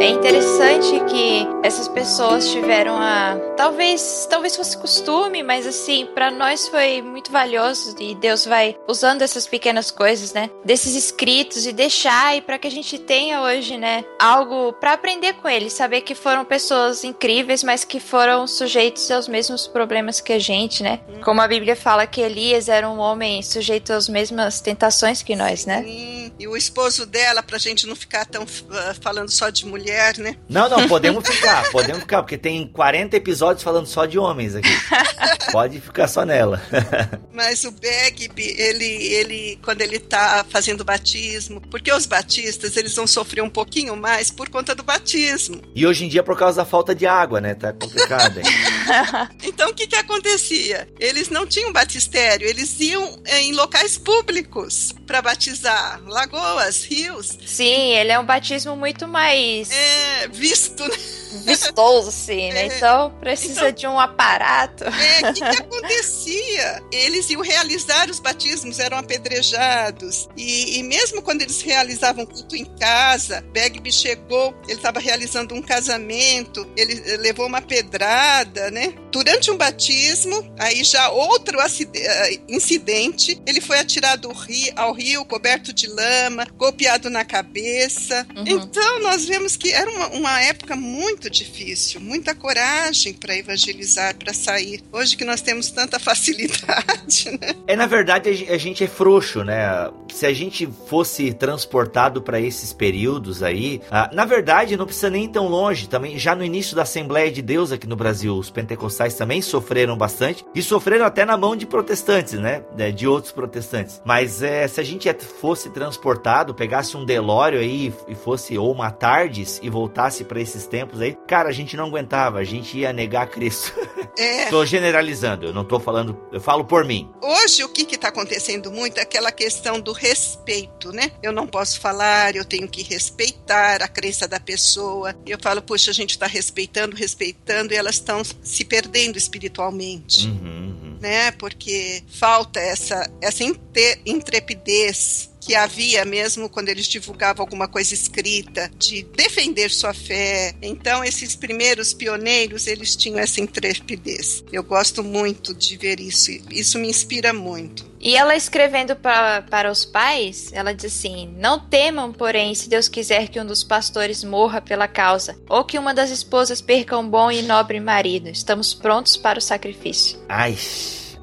É interessante que essas pessoas tiveram a. Talvez, talvez fosse costume, mas assim, para nós foi muito valioso e Deus vai usando essas pequenas coisas, né? Desses escritos e deixar e para que a gente tenha hoje, né, algo para aprender com eles, saber que foram pessoas incríveis, mas que foram sujeitos aos mesmos problemas que a gente, né? Como a Bíblia fala que Elias era um homem sujeito às mesmas tentações que nós, né? Sim. E o esposo dela, pra gente não ficar tão ah, falando só de mulher, né? Não, não, podemos ficar, podemos ficar, porque tem 40 episódios falando só de homens aqui. Pode ficar só nela. Mas o Bagby, ele, ele, quando ele tá fazendo batismo, porque os batistas, eles vão sofrer um pouquinho mais por conta do batismo. E hoje em dia, por causa da falta de água, né? Tá complicado, hein? Então, o que que acontecia? Eles não tinham batistério, eles iam eh, em locais públicos para batizar, lagoas, rios. Sim, ele é um batismo muito mais É, visto, né? vistoso, assim, né? É. Então precisa Então- de um aparato. É, o que, que acontecia? Eles iam realizar os batismos, eram apedrejados. E, e mesmo quando eles realizavam culto em casa, Bagby chegou, ele estava realizando um casamento, ele eh, levou uma pedrada, né? Durante um batismo, aí já outro eh, incidente, ele foi atirado ao rio, ao rio, coberto de lama, golpeado na cabeça. Uhum. Então, nós vemos que era uma, uma época muito difícil, muita coragem para evangelizar, para sair. Hoje que nós temos tanta facilidade, né? É, na verdade, a gen- a gente é frouxo, né? Se a gente fosse transportado para esses períodos aí, ah, na verdade, não precisa nem ir tão longe. Também, já no início da Assembleia de Deus aqui no Brasil, os pentecostais também sofreram bastante e sofreram até na mão de protestantes, né? De, de outros protestantes. Mas é, se a gente fosse transportado, pegasse um Delório aí e fosse ou uma Tardes e voltasse para esses tempos aí, cara, a gente não aguentava, a gente ia negar Cristo. É, tô generalizando, eu não tô falando, eu falo por mim. hoje o que está acontecendo muito é aquela questão do respeito, né? Eu não posso falar, eu tenho que respeitar a crença da pessoa. Eu falo, puxa, a gente está respeitando, respeitando, e elas estão se perdendo espiritualmente. Uhum, uhum. né? Porque falta essa, essa intrepidez que havia mesmo quando eles divulgavam alguma coisa escrita, de defender sua fé. Então, esses primeiros pioneiros, eles tinham essa intrepidez. Eu gosto muito de ver isso. Isso me inspira muito. E ela escrevendo pra, para os pais, ela diz assim: Não temam, porém, se Deus quiser que um dos pastores morra pela causa, ou que uma das esposas perca um bom e nobre marido. Estamos prontos para o sacrifício. Ai,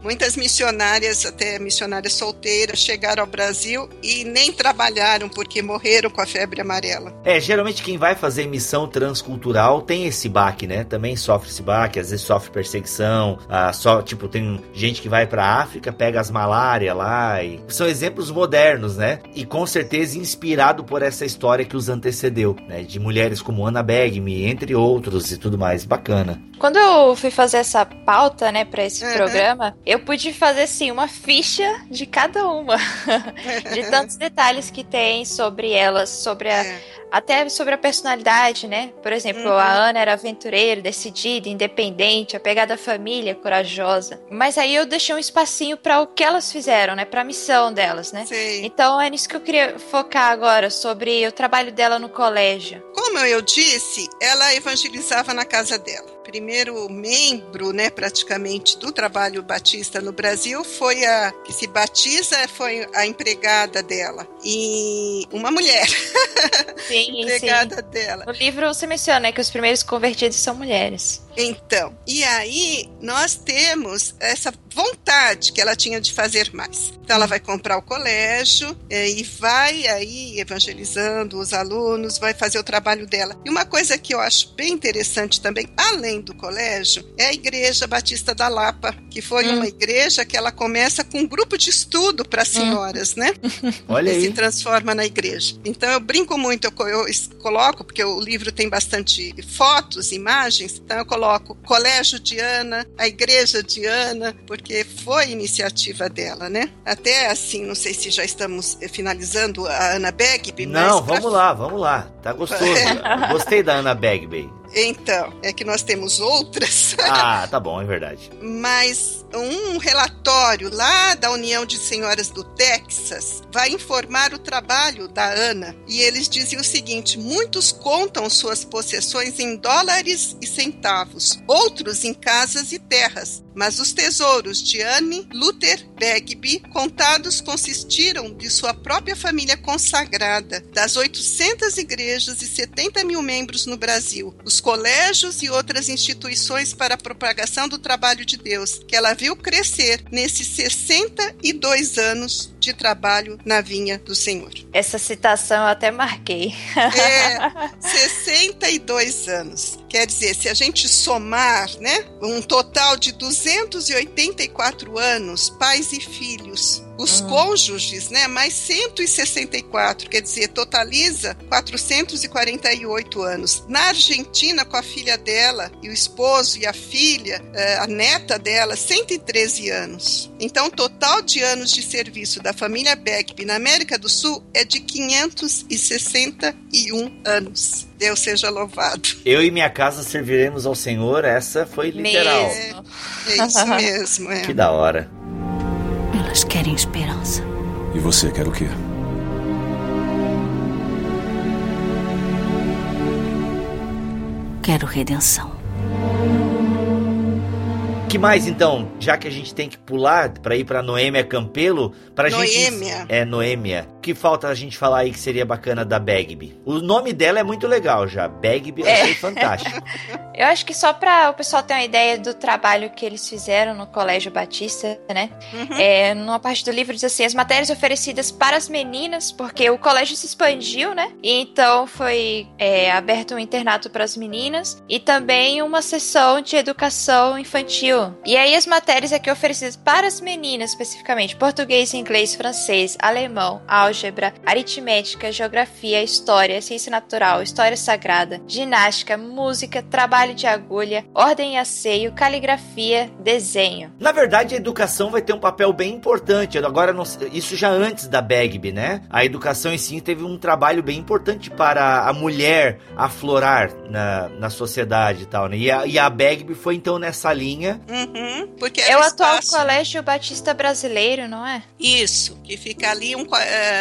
Muitas missionárias, até missionárias solteiras, chegaram ao Brasil e nem trabalharam porque morreram com a febre amarela. É, geralmente quem vai fazer missão transcultural tem esse baque, né? Também sofre esse baque, às vezes sofre perseguição, ah, só, tipo, tem gente que vai pra África, pega as malária lá, e são exemplos modernos, né? E com certeza inspirado por essa história que os antecedeu, né? De mulheres como Anna Begme, entre outros e tudo mais. Bacana. Quando eu fui fazer essa pauta, né, para esse uhum. programa, eu pude fazer assim uma ficha de cada uma, de tantos detalhes que tem sobre elas, sobre a é até sobre a personalidade, né? Por exemplo, uhum. a Ana era aventureira, decidida, independente, apegada à família, corajosa. Mas aí eu deixei um espacinho para o que elas fizeram, né? Para a missão delas, né? Sim. Então é nisso que eu queria focar agora sobre o trabalho dela no colégio. Como eu disse, ela evangelizava na casa dela primeiro membro, né, praticamente do trabalho batista no Brasil foi a que se batiza foi a empregada dela e uma mulher. Sim, empregada sim. dela. No livro você menciona né, que os primeiros convertidos são mulheres. Então, e aí nós temos essa vontade que ela tinha de fazer mais. Então ela vai comprar o colégio é, e vai aí evangelizando os alunos, vai fazer o trabalho dela. E uma coisa que eu acho bem interessante também, além do colégio, é a Igreja Batista da Lapa, que foi hum. uma igreja que ela começa com um grupo de estudo para hum. senhoras, hum. né? Olha e aí. se transforma na igreja. Então eu brinco muito, eu, eu coloco, porque o livro tem bastante fotos, imagens, então eu coloco Colégio de Ana, a Igreja de Ana, porque foi iniciativa dela, né? Até assim, não sei se já estamos finalizando a Ana Begby, Não, vamos pra... lá, vamos lá. Tá gostoso. Gostei da Ana Begby. Então, é que nós temos outras. Ah, tá bom, é verdade. Mas um relatório lá da União de Senhoras do Texas vai informar o trabalho da Ana. E eles dizem o seguinte: muitos contam suas possessões em dólares e centavos, outros em casas e terras. Mas os tesouros de Anne Luther Begby contados consistiram de sua própria família consagrada, das 800 igrejas e 70 mil membros no Brasil, os colégios e outras instituições para a propagação do trabalho de Deus, que ela viu crescer nesses 62 anos de trabalho na vinha do Senhor. Essa citação eu até marquei. É, 62 anos. Quer dizer, se a gente somar, né, um total de 284 anos, pais e filhos, os uhum. cônjuges, né, mais 164, quer dizer, totaliza 448 anos. Na Argentina, com a filha dela e o esposo e a filha, eh, a neta dela, 113 anos. Então, o total de anos de serviço da família Beckby na América do Sul é de 561 anos. Deus seja louvado. Eu e minha casa serviremos ao Senhor, essa foi literal. É, é isso mesmo. É. Que da hora. Elas querem esperança. E você quer o quê? Quero redenção que mais então? Já que a gente tem que pular para ir para Noêmia Campelo, para Noêmia. gente é Noêmia. O que falta a gente falar aí que seria bacana da Bagby? O nome dela é muito legal já. Bagby eu é. achei fantástico. eu acho que só para o pessoal ter uma ideia do trabalho que eles fizeram no Colégio Batista, né? Uhum. É, numa parte do livro diz assim: as matérias oferecidas para as meninas, porque o colégio se expandiu, né? E então foi é, aberto um internato para as meninas e também uma sessão de educação infantil e aí as matérias aqui oferecidas para as meninas especificamente: português, inglês, francês, alemão, álgebra, aritmética, geografia, história, ciência natural, história sagrada, ginástica, música, trabalho de agulha, ordem e asseio, caligrafia, desenho. Na verdade, a educação vai ter um papel bem importante. Agora, isso já antes da Bagby, né? A educação em si teve um trabalho bem importante para a mulher aflorar na, na sociedade e tal, né? E a, e a Bagby foi então nessa linha Uhum, porque é o atual Colégio Batista Brasileiro, não é? Isso, que fica ali um,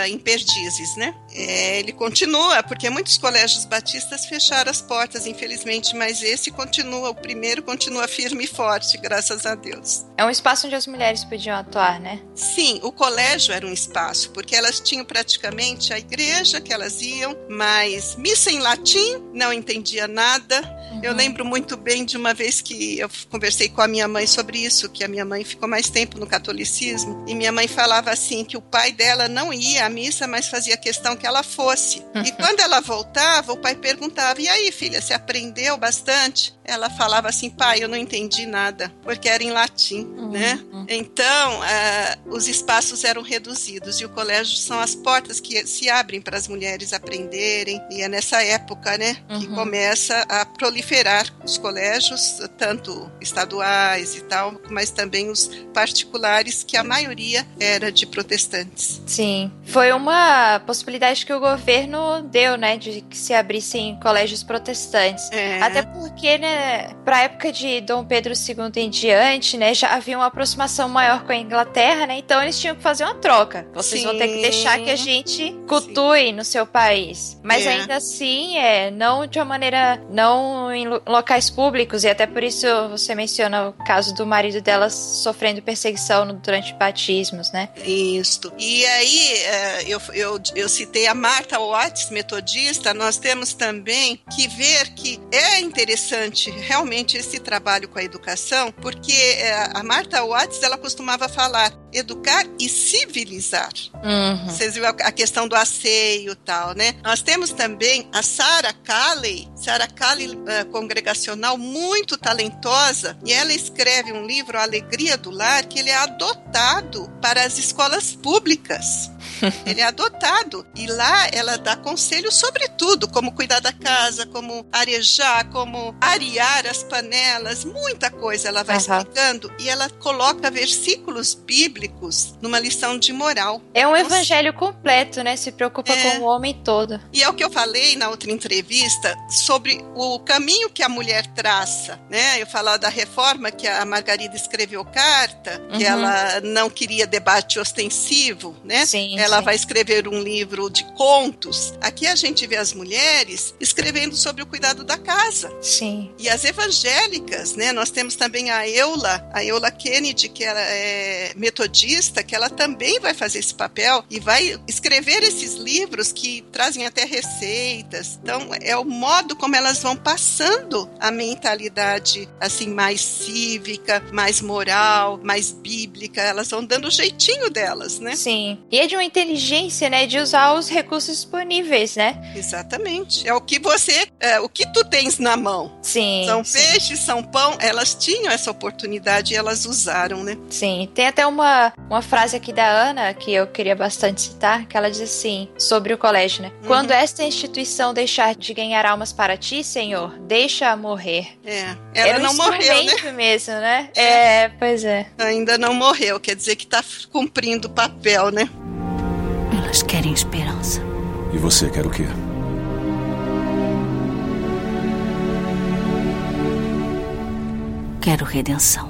uh, em Perdizes, né? É, ele continua, porque muitos colégios batistas fecharam as portas, infelizmente, mas esse continua, o primeiro continua firme e forte, graças a Deus. É um espaço onde as mulheres podiam atuar, né? Sim, o colégio era um espaço, porque elas tinham praticamente a igreja que elas iam, mas missa em latim, não entendia nada, Eu lembro muito bem de uma vez que eu conversei com a minha mãe sobre isso, que a minha mãe ficou mais tempo no catolicismo, e minha mãe falava assim que o pai dela não ia à missa, mas fazia questão que ela fosse. E quando ela voltava, o pai perguntava: "E aí, filha, você aprendeu bastante?" Ela falava assim: "Pai, eu não entendi nada, porque era em latim, uhum. né?" Então, uh, os espaços eram reduzidos e o colégio são as portas que se abrem para as mulheres aprenderem. E é nessa época, né, que uhum. começa a proliferar os colégios, tanto estaduais e tal, mas também os particulares, que a maioria era de protestantes. Sim, foi uma possibilidade que o governo deu, né, de que se abrissem colégios protestantes. É. Até porque, né, para a época de Dom Pedro II em diante, né, já havia uma aproximação maior com a Inglaterra, né, então eles tinham que fazer uma troca. Vocês Sim. vão ter que deixar que a gente cultue Sim. no seu país. Mas é. ainda assim, é, não de uma maneira, não em locais públicos, e até por isso você menciona o caso do marido dela sofrendo perseguição durante batismos, né? Isso. E aí, é, eu, eu, eu citei a Martha Watts, metodista, nós temos também que ver que é interessante realmente esse trabalho com a educação, porque é, a Martha Watts, ela costumava falar educar e civilizar. Uhum. Vocês viram a questão do asseio e tal, né? Nós temos também a Sarah Calley, Sarah Calley, uh, congregacional muito talentosa, e ela escreve um livro, A Alegria do Lar, que ele é adotado para as escolas públicas. ele é adotado. E lá ela dá conselhos sobre tudo, como cuidar da casa, como arejar, como arear as panelas, muita coisa ela vai uhum. explicando. E ela coloca versículos bíblicos numa lição de moral. É um evangelho completo, né? Se preocupa é... com o homem todo. E é o que eu falei na outra entrevista sobre o caminho que a mulher traça, né? Eu falava da reforma que a Margarida escreveu carta, uhum. que ela não queria debate ostensivo, né? Sim ela sim. vai escrever um livro de contos. Aqui a gente vê as mulheres escrevendo sobre o cuidado da casa. Sim. E as evangélicas, né? Nós temos também a Eula, a Eula Kennedy, que ela é metodista, que ela também vai fazer esse papel e vai escrever esses livros que trazem até receitas. Então, é o modo como elas vão passando a mentalidade assim mais cívica, mais moral, mais bíblica. Elas vão dando o jeitinho delas, né? Sim. E é de uma inteligência, né, de usar os recursos disponíveis, né? Exatamente. É o que você, é, o que tu tens na mão. Sim. São sim. peixes, são pão. Elas tinham essa oportunidade e elas usaram, né? Sim. Tem até uma, uma frase aqui da Ana que eu queria bastante citar, que ela diz assim sobre o colégio, né? Uhum. Quando esta instituição deixar de ganhar almas para ti, Senhor, deixa morrer. É. Ela Era um não morreu, né? mesmo, né? É. é, pois é. Ainda não morreu, quer dizer que está cumprindo o papel, né? Elas querem esperança. E você quer o quê? Quero redenção.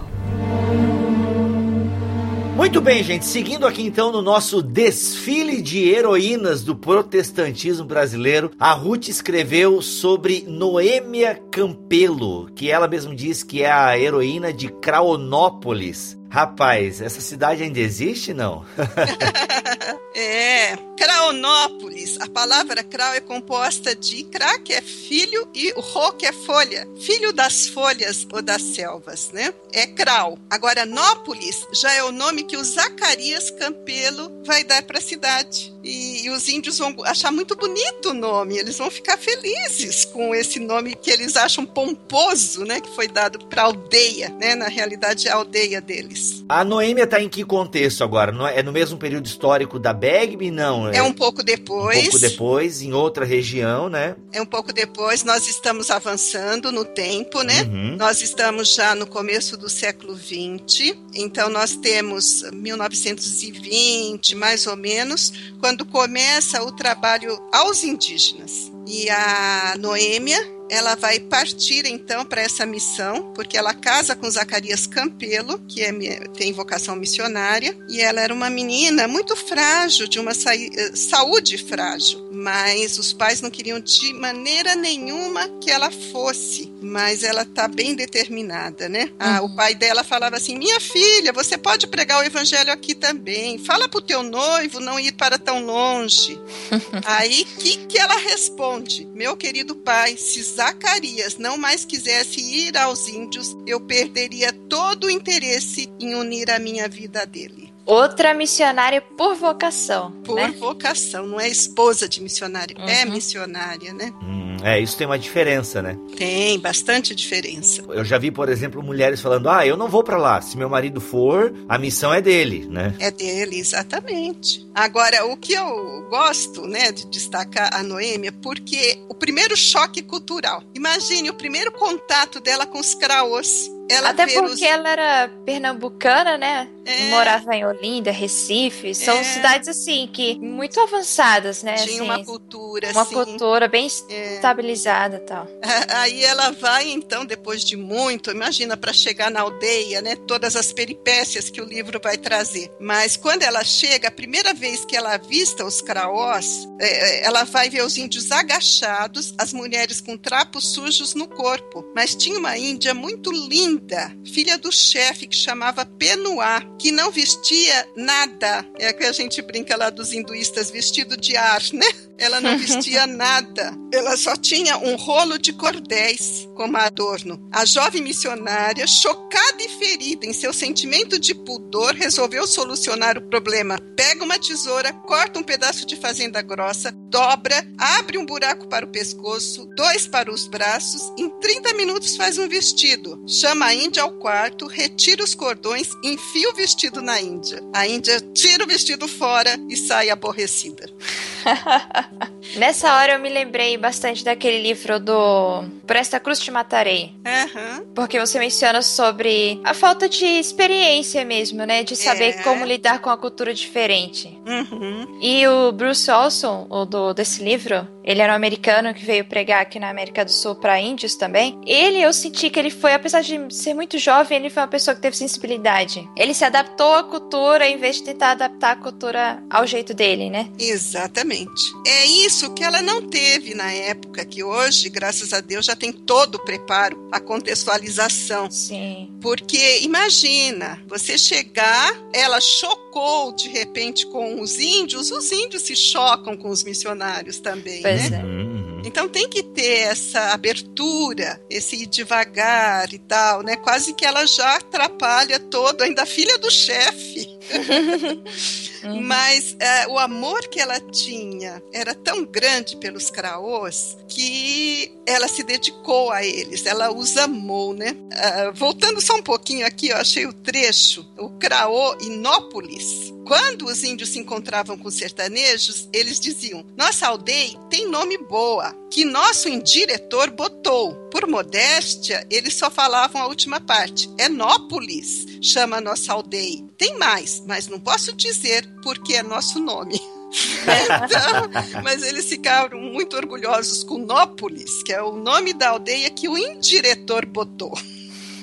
Muito bem, gente. Seguindo aqui então no nosso desfile de heroínas do protestantismo brasileiro, a Ruth escreveu sobre Noêmia Campelo, que ela mesma diz que é a heroína de Craonópolis. Rapaz, essa cidade ainda existe, não? é, Craonópolis. A palavra crau é composta de cra, que é filho, e ro, que é folha. Filho das folhas ou das selvas, né? É crau. Agora, Nópolis já é o nome que o Zacarias Campelo vai dar para a cidade. E, e, os índios vão achar muito bonito o nome, eles vão ficar felizes com esse nome que eles acham pomposo, né? Que foi dado para aldeia, né? Na realidade, é a aldeia deles. A Noêmia tá em que contexto agora? É no mesmo período histórico da Begby? Não. É, é um pouco depois. Um pouco depois, em outra região, né? É um pouco depois. Nós estamos avançando no tempo, né? Uhum. Nós estamos já no começo do século XX. Então, nós temos 1920, mais ou menos, quando começa o trabalho aos indígenas. E a Noêmia, ela vai partir então para essa missão, porque ela casa com Zacarias Campelo, que é, tem vocação missionária, e ela era uma menina muito frágil, de uma eh, saúde frágil, mas os pais não queriam de maneira nenhuma que ela fosse, mas ela está bem determinada, né? Ah, uhum. O pai dela falava assim: Minha filha, você pode pregar o evangelho aqui também, fala para o teu noivo não ir para tão longe. Aí, que que ela responde? Meu querido pai, se Zacarias não mais quisesse ir aos índios, eu perderia todo o interesse em unir a minha vida a dele. Outra missionária por vocação. Por né? vocação, não é esposa de missionário, Uhum. é missionária, né? Hum, é, isso tem uma diferença, né? Tem bastante diferença. Eu já vi, por exemplo, mulheres falando: ah, eu não vou pra lá. Se meu marido for, a missão é dele, né? É dele, exatamente. Agora, o que eu gosto, né, de destacar a Noêmia, porque o primeiro choque cultural. Imagine o primeiro contato dela com os craôs. Ela Até porque os... ela era pernambucana, né? É. Morava em Olinda, Recife. São É. cidades, assim, que muito avançadas, né? tinha assim, uma cultura, uma assim. cultura bem É. estabilizada tal. Aí ela vai, então, depois de muito, imagina, para chegar na aldeia, né? Todas as peripécias que o livro vai trazer. Mas quando ela chega, a primeira vez que ela avista os craós, é, ela vai ver os índios agachados, as mulheres com trapos sujos no corpo. Mas tinha uma índia muito linda, filha do chefe, que chamava Penuá, que não vestia nada. É que a gente brinca lá dos hinduístas vestido de ar, né? Ela não vestia nada. Ela só tinha um rolo de cordéis como adorno. A jovem missionária, chocada e ferida em seu sentimento de pudor, resolveu solucionar o problema. Pega uma tesoura, corta um pedaço de fazenda grossa, dobra, abre um buraco para o pescoço, dois para os braços, em 30 minutos faz um vestido. Chama a Índia ao quarto, retira os cordões, enfia o vestido na Índia. A Índia tira o vestido fora e sai aborrecida. Nessa hora eu me lembrei bastante daquele livro do Por esta cruz te matarei. Aham. Porque você menciona sobre a falta de experiência mesmo, né? De saber É. como lidar com a cultura diferente. Uhum. E o Bruce Olson, o do, desse livro, ele era um americano que veio pregar aqui na América do Sul para índios também. Ele, eu senti que ele foi, apesar de ser muito jovem, ele foi uma pessoa que teve sensibilidade. Ele se adaptou à cultura em vez de tentar adaptar a cultura ao jeito dele, né? Exatamente. É isso que ela não teve na época, que hoje, graças a Deus, já tem todo o preparo, a contextualização. Sim. Porque imagina, você chegar, ela chocou de repente com os índios, os índios se chocam com os missionários também, Pois né? é. Uhum. Então tem que ter essa abertura, esse ir devagar e tal, né? Quase que ela já atrapalha todo, ainda filha do chefe. Uhum. Mas é, o amor que ela tinha era tão grande pelos craôs que ela se dedicou a eles, ela os amou, né? Ah, voltando só um pouquinho aqui, eu achei o trecho, o craô Inópolis. Quando os índios se encontravam com os sertanejos, eles diziam: Nossa aldeia tem nome boa, que nosso indiretor botou. Por modéstia, eles só falavam a última parte. Enópolis chama a nossa aldeia. Tem mais, mas não posso dizer porque é nosso nome. Então, mas eles ficaram muito orgulhosos com Nópolis, que é o nome da aldeia que o indiretor botou.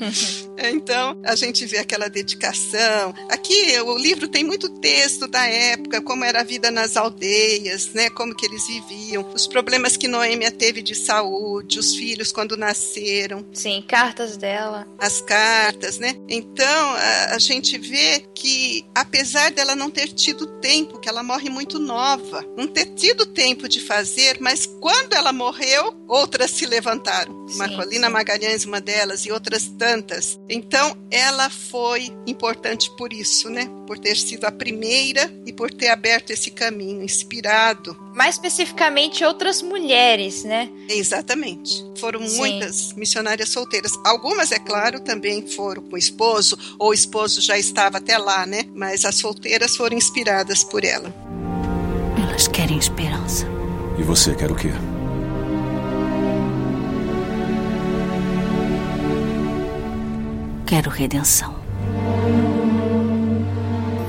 Então, a gente vê aquela dedicação. Aqui, o livro tem muito texto da época, como era a vida nas aldeias, né? Como que eles viviam, os problemas que Noêmia teve de saúde, os filhos quando nasceram, Sim, cartas dela. as cartas, né? Então, a, a gente vê que, apesar dela não ter tido tempo, que ela morre muito nova, não ter tido tempo de fazer, mas quando ela morreu, outras se levantaram. Sim, Marcolina sim. Magalhães, uma delas, e outras tantas. Então, ela foi importante por isso, né? Por ter sido a primeira e por ter aberto esse caminho, inspirado. Mais especificamente, outras mulheres, né? Exatamente. Foram Sim. muitas missionárias solteiras. Algumas, é claro, também foram com o esposo, ou o esposo já estava até lá, né? Mas as solteiras foram inspiradas por ela. Elas querem esperança. E você quer o quê? Quero redenção.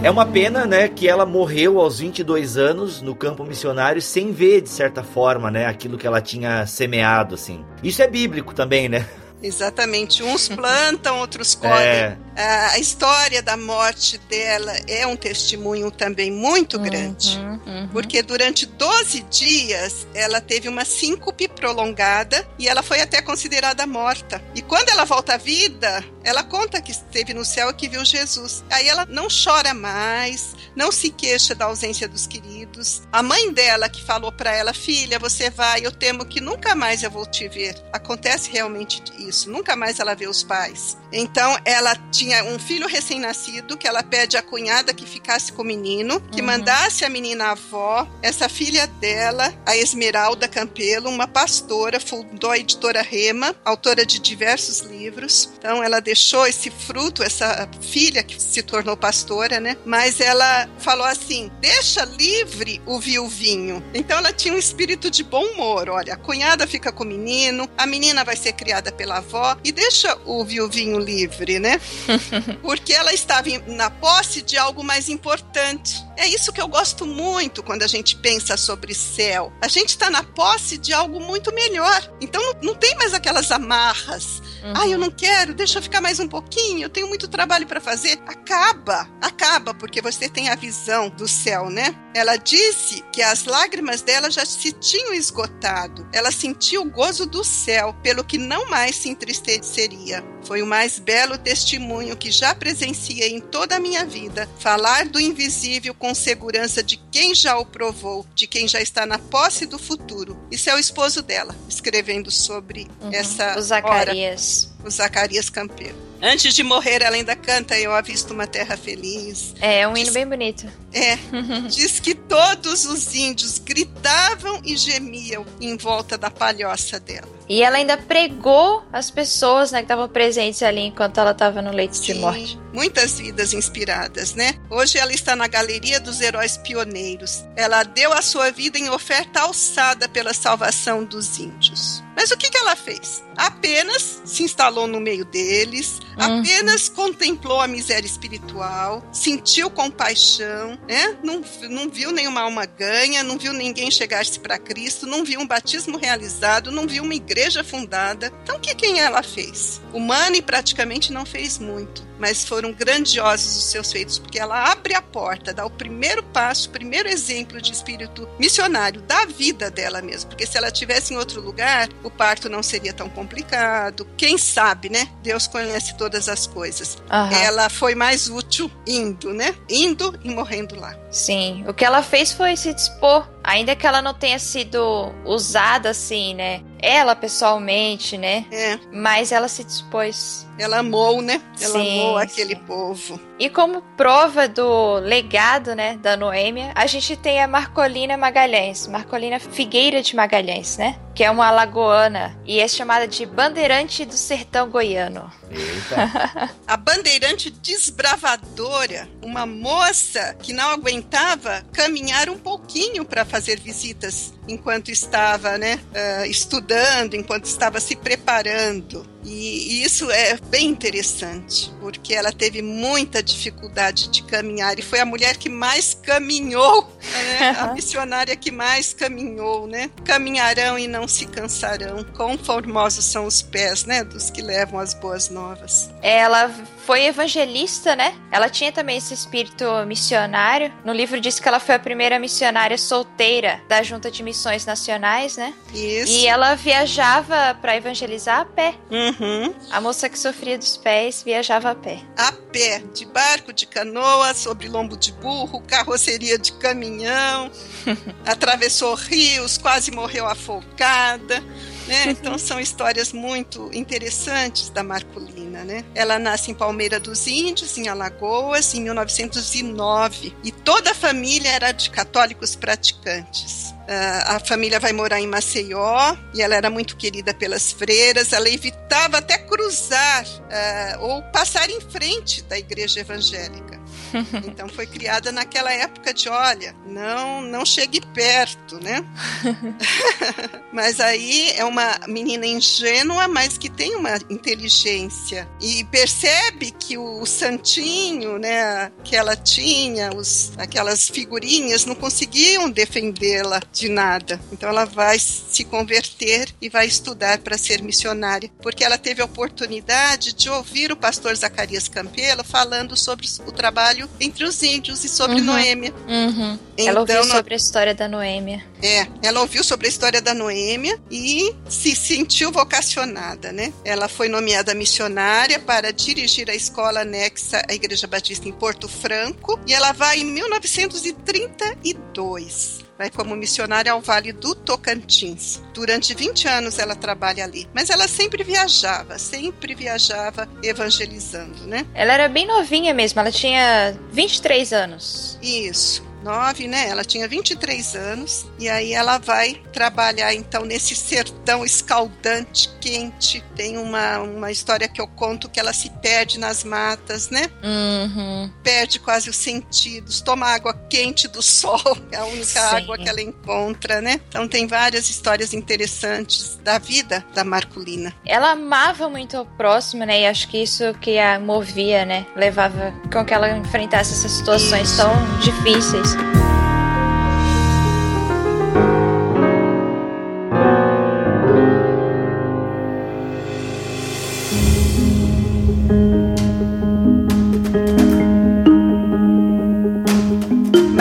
É uma pena, né, que ela morreu aos 22 anos no campo missionário sem ver, de certa forma, né, aquilo que ela tinha semeado, assim. Isso é bíblico também, né? Exatamente. Uns plantam, outros colhem. É, A história da morte dela é um testemunho também muito grande, Uhum, uhum. porque durante 12 dias ela teve uma síncope prolongada e ela foi até considerada morta. E quando ela volta à vida, ela conta que esteve no céu e que viu Jesus. Aí ela não chora mais, não se queixa da ausência dos queridos. A mãe dela que falou para ela, filha, você vai, eu temo que nunca mais eu vou te ver. Acontece realmente isso, nunca mais ela vê os pais. Então ela tinha um filho recém-nascido que ela pede à cunhada que ficasse com o menino, que Uhum. mandasse a menina à avó. Essa filha dela, a Esmeralda Campelo, uma pastora, fundou a editora Rema, autora de diversos livros. Então ela deixou esse fruto, essa filha que se tornou pastora, né? Mas ela falou assim: deixa livre o viuvinho. Então ela tinha um espírito de bom humor. Olha, a cunhada fica com o menino, a menina vai ser criada pela avó e deixa o viuvinho livre, né? Porque ela estava na posse de algo mais importante. É isso que eu gosto muito quando a gente pensa sobre céu. A gente está na posse de algo muito melhor. Então não, não tem mais aquelas amarras. Uhum. Ah, eu não quero, deixa eu ficar mais um pouquinho, eu tenho muito trabalho para fazer. Acaba, acaba, porque você tem a visão do céu, né? Ela disse que as lágrimas dela já se tinham esgotado. Ela sentiu o gozo do céu, pelo que não mais se entristeceria. Foi o mais belo testemunho que já presenciei em toda a minha vida. Falar do invisível com segurança de quem já o provou, de quem já está na posse do futuro. Isso é o esposo dela, escrevendo sobre Uhum. essa O hora Zacarias. o Zacarias Campeiro. Antes de morrer, ela ainda canta Eu Avisto uma Terra Feliz. É, é um hino bem bonito. É, diz que todos os índios gritavam e gemiam em volta da palhoça dela. E ela ainda pregou as pessoas né, que estavam presentes ali enquanto ela estava no leito de morte. Muitas vidas inspiradas, né? Hoje ela está na Galeria dos Heróis Pioneiros. Ela deu a sua vida em oferta alçada pela salvação dos índios. Mas o que, que ela fez? Apenas se instalou no meio deles, Uhum. apenas contemplou a miséria espiritual, sentiu compaixão, né? não, não viu nenhuma alma ganha, não viu ninguém chegar-se para Cristo, não viu um batismo realizado, não viu uma igreja fundada. Então, o que quem ela fez? Humana e praticamente não fez muito, mas foram grandiosos os seus feitos, porque ela abre a porta, dá o primeiro passo, o primeiro exemplo de espírito missionário da vida dela mesmo, porque se ela tivesse em outro lugar, o parto não seria tão complicado. Quem sabe, né? Deus conhece todas as coisas. Aham. Ela foi mais útil indo, né? Indo e morrendo lá. Sim, o que ela fez foi se dispor, ainda que ela não tenha sido usada assim, né? Ela pessoalmente, né? É, Mas ela se dispôs. ela amou, né? Ela Sim, amou aquele sim. povo. E como prova do legado, né, da Noêmia, a gente tem a Marcolina Magalhães, Marcolina Figueira de Magalhães, né? Que é uma alagoana e é chamada de bandeirante do sertão goiano. Eita. A bandeirante desbravadora, uma moça que não aguentava caminhar um pouquinho para fazer visitas enquanto estava, né, ah, estudando, enquanto estava se preparando. E, isso é bem interessante, porque ela teve muita dificuldade de caminhar e foi a mulher que mais caminhou, né, a missionária que mais caminhou, né? Caminharão e não se cansarão. Quão formosos são os pés, né, dos que levam as boas novas. Ela foi evangelista, né? Ela tinha também esse espírito missionário. No livro diz que ela foi a primeira missionária solteira da Junta de Missões Nacionais, né? Isso. E ela viajava para evangelizar a pé. Uhum. A moça que sofria dos pés viajava a pé. A pé, de barco, de canoa, sobre lombo de burro, carroceria de caminhão, atravessou rios, quase morreu afogada. Né? Então são histórias muito interessantes da Né? Ela nasce em Palmeira dos Índios, em Alagoas, em 1909. E toda a família era de católicos praticantes. Ah, a família vai morar em Maceió e ela era muito querida pelas freiras. Ela evitava até cruzar ah, ou passar em frente da igreja evangélica. então foi criada naquela época de, olha, não, não chegue perto, né? mas aí é uma menina ingênua, mas que tem uma inteligência e percebe que o, o santinho, né, que ela tinha, os, aquelas figurinhas não conseguiam defendê-la de nada. Então ela vai se converter e vai estudar para ser missionária, porque ela teve a oportunidade de ouvir o pastor Zacarias Campelo falando sobre o trabalho entre os índios e sobre Uhum. Noêmia. Uhum. Então, Ela ouviu sobre a história da Noêmia. é, ela ouviu sobre a história da Noêmia e se sentiu vocacionada, né? Ela foi nomeada missionária para dirigir a escola anexa à Igreja Batista em Porto Franco e ela vai em 1932. Vai como missionária ao Vale do Tocantins. Durante 20 anos ela trabalha ali, mas ela sempre viajava, sempre viajava evangelizando, né? Ela era bem novinha mesmo, ela tinha 23 anos. Isso. Nove, né? Ela tinha 23 anos e aí ela vai trabalhar então nesse sertão escaldante, quente. Tem uma, uma história que eu conto que ela se perde nas matas, né? Uhum. Perde quase os sentidos, toma água quente do sol, é a única Sim. água que ela encontra, né? Então tem várias histórias interessantes da vida da Marculina. Ela amava muito o próximo, né? E acho que isso que a movia, né? Levava com que ela enfrentasse essas situações Isso. tão difíceis. Peace.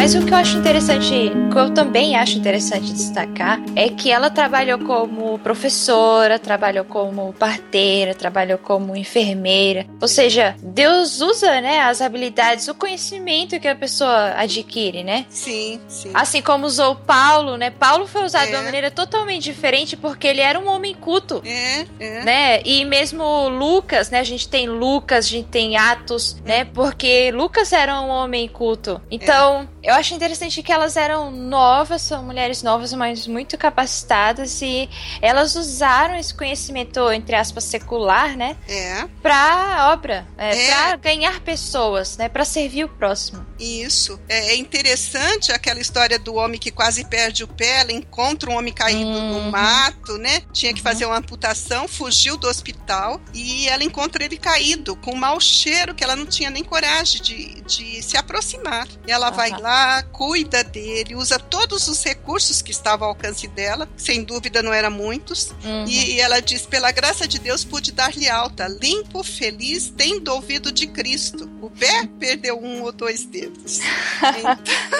Mas o que eu acho interessante, o que eu também acho interessante destacar, é que ela trabalhou como professora, trabalhou como parteira, trabalhou como enfermeira. Ou seja, Deus usa, né, as habilidades, o conhecimento que a pessoa adquire, né? Sim, sim. Assim como usou Paulo, né? Paulo foi usado de uma É. maneira totalmente diferente porque ele era um homem culto. É, é. Né? E mesmo Lucas, né? A gente tem Lucas, a gente tem Atos, né? Porque Lucas era um homem culto. Então, eu acho interessante que elas eram novas, são mulheres novas, mas muito capacitadas e elas usaram esse conhecimento, entre aspas, secular, né? É. Pra obra, é, É. pra ganhar pessoas, né? Pra servir o próximo. Isso. É, é interessante aquela história do homem que quase perde o pé, ela encontra um homem caído no Uhum. mato, né? Tinha que fazer uma amputação, fugiu do hospital e ela encontra ele caído, com um mau cheiro que ela não tinha nem coragem de, de se aproximar. E ela vai Aham. Lá, cuida dele, usa todos os recursos que estavam ao alcance dela, sem dúvida não eram muitos, Uhum. e, e ela diz: pela graça de Deus pude dar-lhe alta, limpo, feliz, tendo ouvido de Cristo. O pé perdeu um ou dois dedos.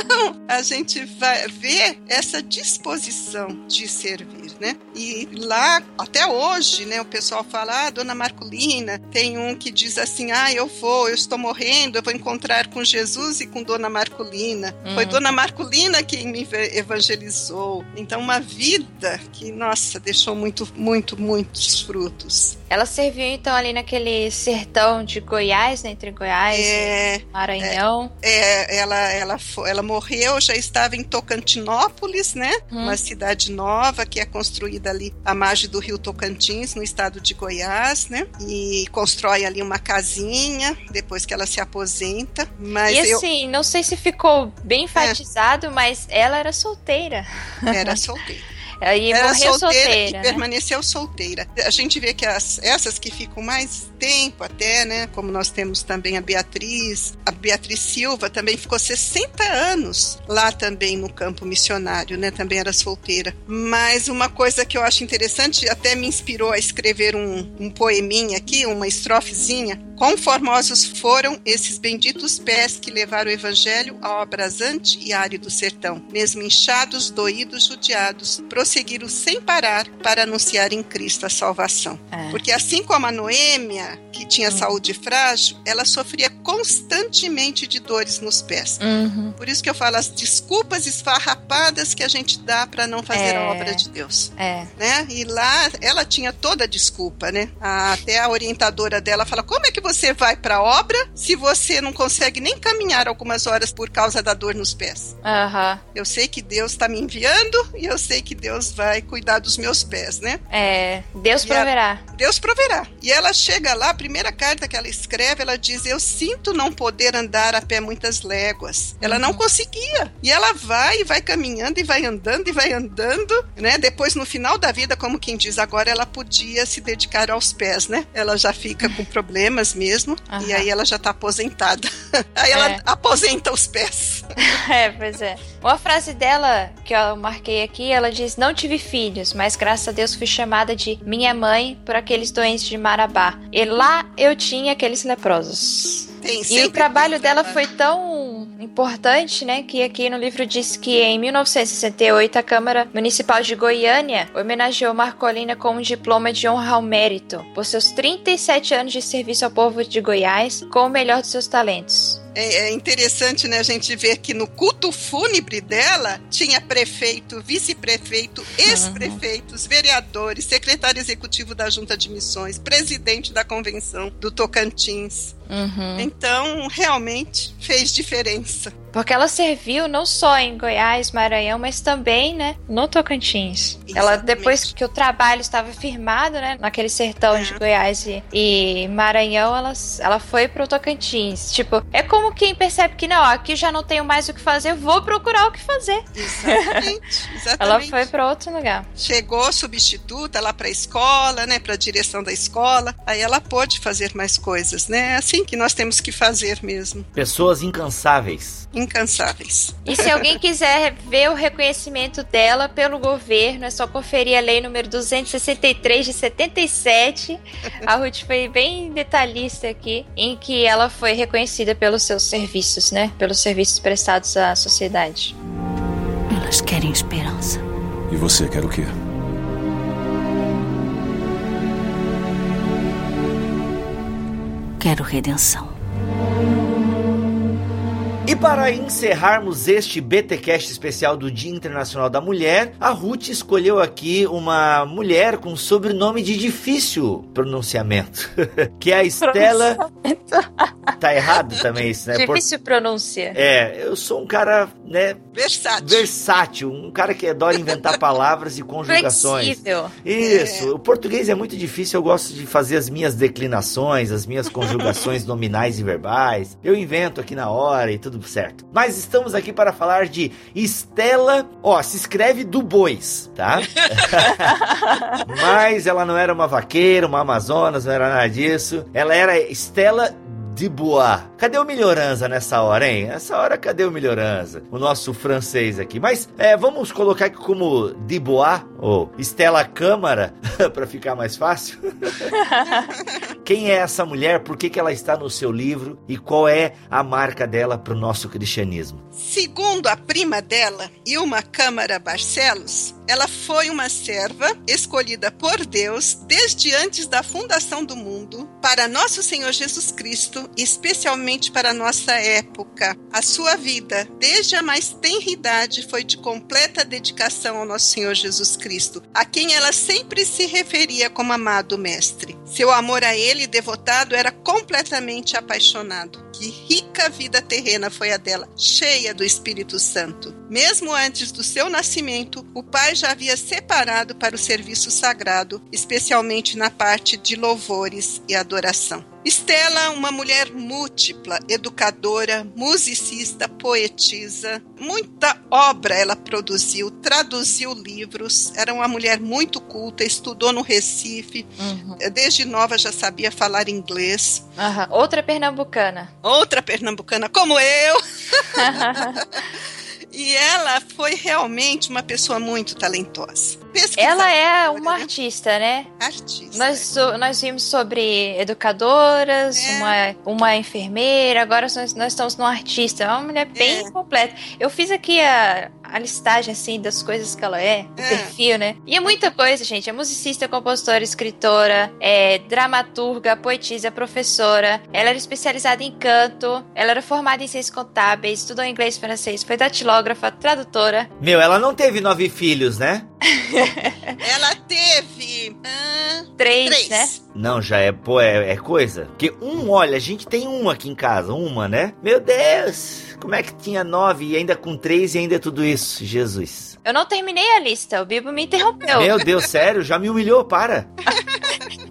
Então, a gente vai ver essa disposição de servir, né? E lá, até hoje, né, o pessoal fala: ah, dona Marculina, tem um que diz assim: ah, eu vou, eu estou morrendo, eu vou encontrar com Jesus e com dona Marculina. Foi Uhum. dona Marculina quem me evangelizou. Então, uma vida que, nossa, deixou muito, muito, muitos frutos. Ela serviu então ali naquele sertão de Goiás, né? Entre Goiás É, e Maranhão. é, ela, ela, fo- ela morreu, já estava em Tocantinópolis, né? Hum. Uma cidade nova que é construída ali à margem do rio Tocantins, no estado de Goiás, né? E constrói ali uma casinha depois que ela se aposenta. Mas e eu assim, não sei se ficou bem enfatizado, mas ela era solteira. era solteira. E era morreu solteira, solteira. e né? permaneceu solteira. A gente vê que as, essas que ficam mais tempo até, né? Como nós temos também a Beatriz, a Beatriz Silva também ficou 60 anos lá também no campo missionário, né? Também era solteira. Mas uma coisa que eu acho interessante, até me inspirou a escrever um, um poeminha aqui, uma estrofezinha. Quão formosos foram esses benditos pés que levaram o evangelho ao abrasante e árido sertão, mesmo inchados, doídos, judiados, prosseguiram sem parar para anunciar em Cristo a salvação. É. Porque assim como a Noêmia, que tinha saúde frágil, ela sofria constantemente de dores nos pés. Uhum. Por isso que eu falo as desculpas esfarrapadas que a gente dá para não fazer É. a obra de Deus, É. né? E lá ela tinha toda a desculpa, né? Até a orientadora dela fala: "Como é que você vai para a obra se você não consegue nem caminhar algumas horas por causa da dor nos pés? Aham. Eu sei que Deus está me enviando e eu sei que Deus vai cuidar dos meus pés, né? É, Deus E proverá. Deus proverá. E ela chega lá, a primeira carta que ela escreve, ela diz: Eu sinto não poder andar a pé muitas léguas. Ela não conseguia. E ela vai, e vai caminhando, e vai andando, e vai andando, né? Depois, no final da vida, como quem diz, agora ela podia se dedicar aos pés, né? Ela já fica com problemas mesmo, e Aham. aí ela já tá aposentada. aí ela É. aposenta os pés. É, pois é. Uma frase dela que eu marquei aqui, ela diz: Não tive filhos, mas graças a Deus fui chamada de minha mãe por aqueles doentes de Marabá. E lá eu tinha aqueles leprosos. Tem E o trabalho dela foi tão importante, né, que aqui no livro diz que em 1968 a Câmara Municipal de Goiânia homenageou Marcolina com um diploma de honra ao mérito por seus 37 anos de serviço ao povo de Goiás com o melhor dos seus talentos. É, é interessante, né, a gente ver que no culto fúnebre dela tinha prefeito, vice-prefeito, ex-prefeitos, vereadores, secretário executivo da Junta de Missões, presidente da convenção do Tocantins. Uhum. Então, realmente fez diferença. Porque ela serviu não só em Goiás, Maranhão, mas também, né, no Tocantins. Ela, Exatamente. depois que o trabalho estava firmado, né, naquele sertão É. de Goiás e, e Maranhão, ela, ela foi pro Tocantins. Tipo, é como quem percebe que, não, aqui já não tenho mais o que fazer, vou procurar o que fazer. Exatamente, Ela exatamente. foi pra outro lugar. Chegou substituta lá para a escola, né, para a direção da escola. Aí ela pôde fazer mais coisas, né? É que nós temos que fazer mesmo, Pessoas incansáveis. incansáveis. E se alguém quiser ver o reconhecimento dela pelo governo, é só conferir a lei número 263 de 77. A Ruth foi bem detalhista aqui, em que ela foi reconhecida pelos seus serviços, né? Pelos serviços prestados à sociedade. Elas querem esperança. E você quer o quê? Quero redenção. E para encerrarmos este BTcast especial do Dia Internacional da Mulher, a Ruth escolheu aqui uma mulher com sobrenome de difícil pronunciamento, que é a Estela. Tá errado também isso, né? Por- Difícil pronúncia. É, eu sou um cara, né, Versátil. versátil, um cara que adora inventar palavras e conjugações. Flexível. Isso, o português é muito difícil, eu gosto de fazer as minhas declinações, as minhas conjugações nominais e verbais. Eu invento aqui na hora e tudo certo. Mas estamos aqui para falar de Estela, ó, se escreve do bois, tá? Mas ela não era uma vaqueira, uma amazonas, não era nada disso. Ela era Estela de Bois. Cadê o Melhoranza nessa hora, hein? Essa hora, cadê o Melhoranza? O nosso francês aqui. Mas é, vamos colocar aqui como de Bois, ou Estela Câmara, para ficar mais fácil. Quem é essa mulher? Por que, que ela está no seu livro? E qual é a marca dela para o nosso cristianismo? Segundo a prima dela, Ilma Câmara Barcelos, ela foi uma serva escolhida por Deus desde antes da fundação do mundo para nosso Senhor Jesus Cristo, especialmente para nossa época. A sua vida, desde a mais tenra idade, foi de completa dedicação ao nosso Senhor Jesus Cristo, a quem ela sempre se referia como amado mestre. Seu amor a ele devotado era completamente apaixonado. Que rica vida terrena foi a dela, cheia do Espírito Santo. Mesmo antes do seu nascimento, o pai já havia separado para o serviço sagrado, especialmente na parte de louvores e adoração. Estela, uma mulher múltipla, educadora, musicista, poetisa, muita obra ela produziu, traduziu livros, era uma mulher muito culta, estudou no Recife, Uhum. desde nova já sabia falar inglês. Aham. Outra pernambucana. Outra pernambucana como eu. E ela foi realmente uma pessoa muito talentosa. Ela é uma né? artista, né? artista. Nós, so- nós vimos sobre educadoras, É. uma, uma enfermeira, agora nós, nós estamos numa artista. É uma mulher bem É. completa. Eu fiz aqui a, a listagem, assim, das coisas que ela é, o É. perfil, né? E é muita coisa, gente. É musicista, compositora, escritora, é dramaturga, poetisa, professora. Ela era especializada em canto, ela era formada em ciências contábeis, estudou inglês e francês, foi datilógrafa, tradutora. Meu, ela não teve nove filhos, né? ela teve. ah, Três, três. né? Não, já é, pô, é, é coisa. Porque um, olha, a gente tem uma aqui em casa, uma, né? Meu Deus! Como é que tinha nove e ainda com três e ainda tudo isso? Jesus. Eu não terminei a lista, o Bibo me interrompeu. Meu Deus, sério? Já me humilhou, para.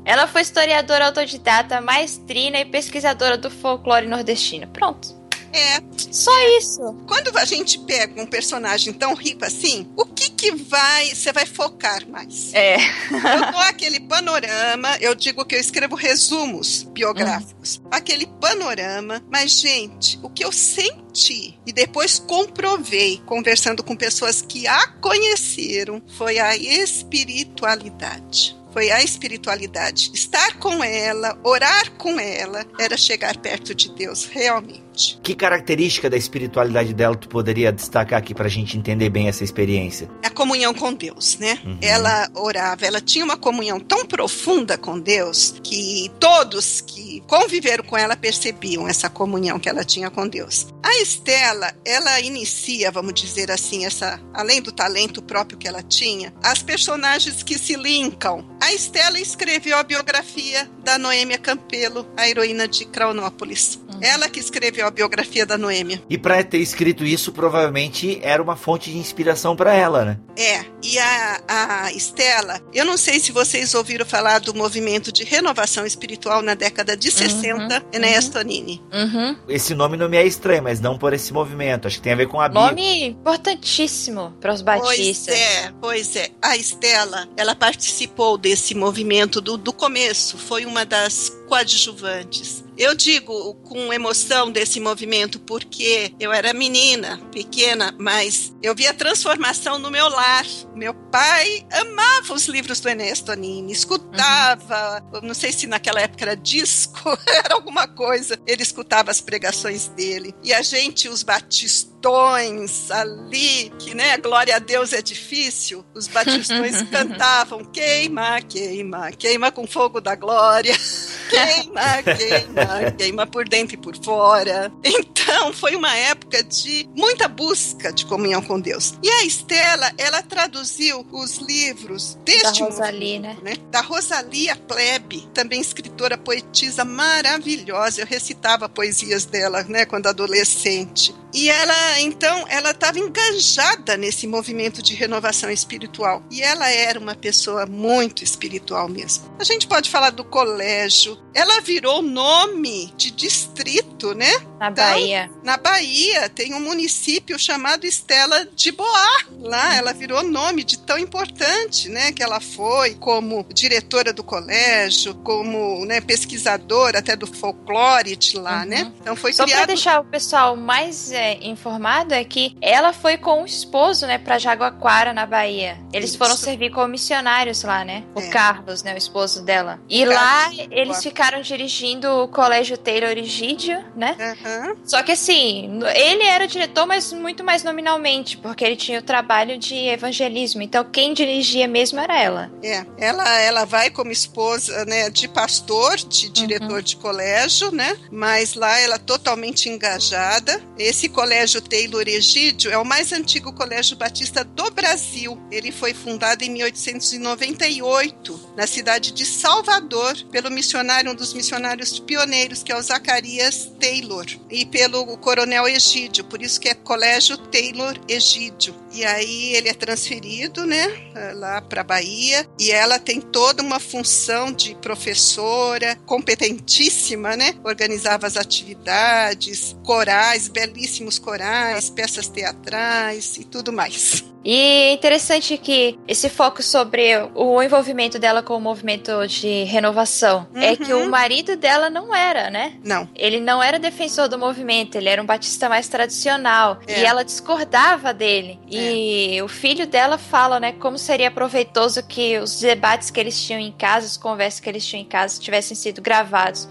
Ela foi historiadora autodidata, maestrina e pesquisadora do folclore nordestino. Pronto. É, Só isso. quando a gente pega um personagem tão rico assim, o que que vai, você vai focar mais? É. Eu dou aquele panorama, eu digo que eu escrevo resumos biográficos. Aquele panorama, mas gente, o que eu senti e depois comprovei conversando com pessoas que a conheceram foi a espiritualidade. Foi a espiritualidade. Estar com ela, orar com ela, era chegar perto de Deus, realmente. Que característica da espiritualidade dela tu poderia destacar aqui pra gente entender bem essa experiência? a comunhão com Deus, né? Uhum. Ela orava, ela tinha uma comunhão tão profunda com Deus que todos que conviveram com ela percebiam essa comunhão que ela tinha com Deus. A Estela, ela inicia, vamos dizer assim, essa, além do talento próprio que ela tinha, as personagens que se linkam. A Estela escreveu a biografia da Noêmia Campelo, a heroína de Craunópolis. Ela que escreveu a biografia da Noêmia. E pra ter escrito isso, provavelmente era uma fonte de inspiração pra ela, né? É, e a, a Estela, eu não sei se vocês ouviram falar do movimento de renovação espiritual na década de 60, Enéas Tonini. Uhum. Esse nome não me é estranho, mas não por esse movimento. Acho que tem a ver com a Bíblia. Nome importantíssimo para os Pois batistas. é, pois é. A Estela, ela participou desse movimento do, do começo, foi uma das coadjuvantes. Eu digo com emoção desse movimento porque eu era menina, pequena, mas eu vi a transformação no meu lar. Meu pai amava os livros do Enéas Tonini, escutava, eu não sei se naquela época era disco, era alguma coisa. Ele escutava as pregações dele. E a gente, os batistões ali, que né, glória a Deus é difícil, os batistões cantavam queima, queima, queima com fogo da glória. Queima, queima, queima por dentro e por fora. Então, foi uma época de muita busca de comunhão com Deus. E a Estela, ela traduziu os livros deste Da Rosalie, né? né? Da Rosalia Plebe, também escritora poetisa maravilhosa. Eu recitava poesias dela, né, quando adolescente. E ela, então, ela estava engajada nesse movimento de renovação espiritual. E ela era uma pessoa muito espiritual mesmo. A gente pode falar do colégio. Ela virou nome de distrito, né? Na Então, Bahia. Na Bahia tem um município chamado Estela de Boá. Lá ela virou nome de tão importante, né? Que ela foi como diretora do colégio, como né, pesquisadora até do folclore de lá, Uhum. né? Então foi Só para criado. deixar o pessoal mais é, informado é que ela foi com o esposo, né, para Jaguaquara na Bahia. Eles Isso. foram servir como missionários lá, né? O É. Carlos, né, o esposo dela. E Carlos, lá eles ficaram dirigindo o Colégio Taylor Egídio, né? Aham. Só que assim, ele era diretor, mas muito mais nominalmente, porque ele tinha o trabalho de evangelismo. Então quem dirigia mesmo era ela. É, ela, ela vai como esposa, né, de pastor, de Uhum. diretor de colégio, né? Mas lá ela totalmente engajada. Esse colégio Taylor Egídio é o mais antigo colégio batista do Brasil. Ele foi fundado em 1898 na cidade de Salvador pelo missionário, um dos missionários pioneiros, que é o Zacarias Taylor, e pelo coronel Egídio. Por isso que é Colégio Taylor Egídio. E aí ele é transferido, né, lá para Bahia, e ela tem toda uma função de professora, competentíssima, né? Organizava as atividades, corais, belíssimos corais, peças teatrais e tudo mais. E é interessante que esse foco sobre o envolvimento dela com o movimento de renovação é que Uhum. o marido dela não era, né? Não, Ele não era defensor do movimento, ele era um batista mais tradicional. É. E ela discordava dele. E o filho dela fala, né, como seria proveitoso que os debates que eles tinham em casa, as conversas que eles tinham em casa, tivessem sido gravados.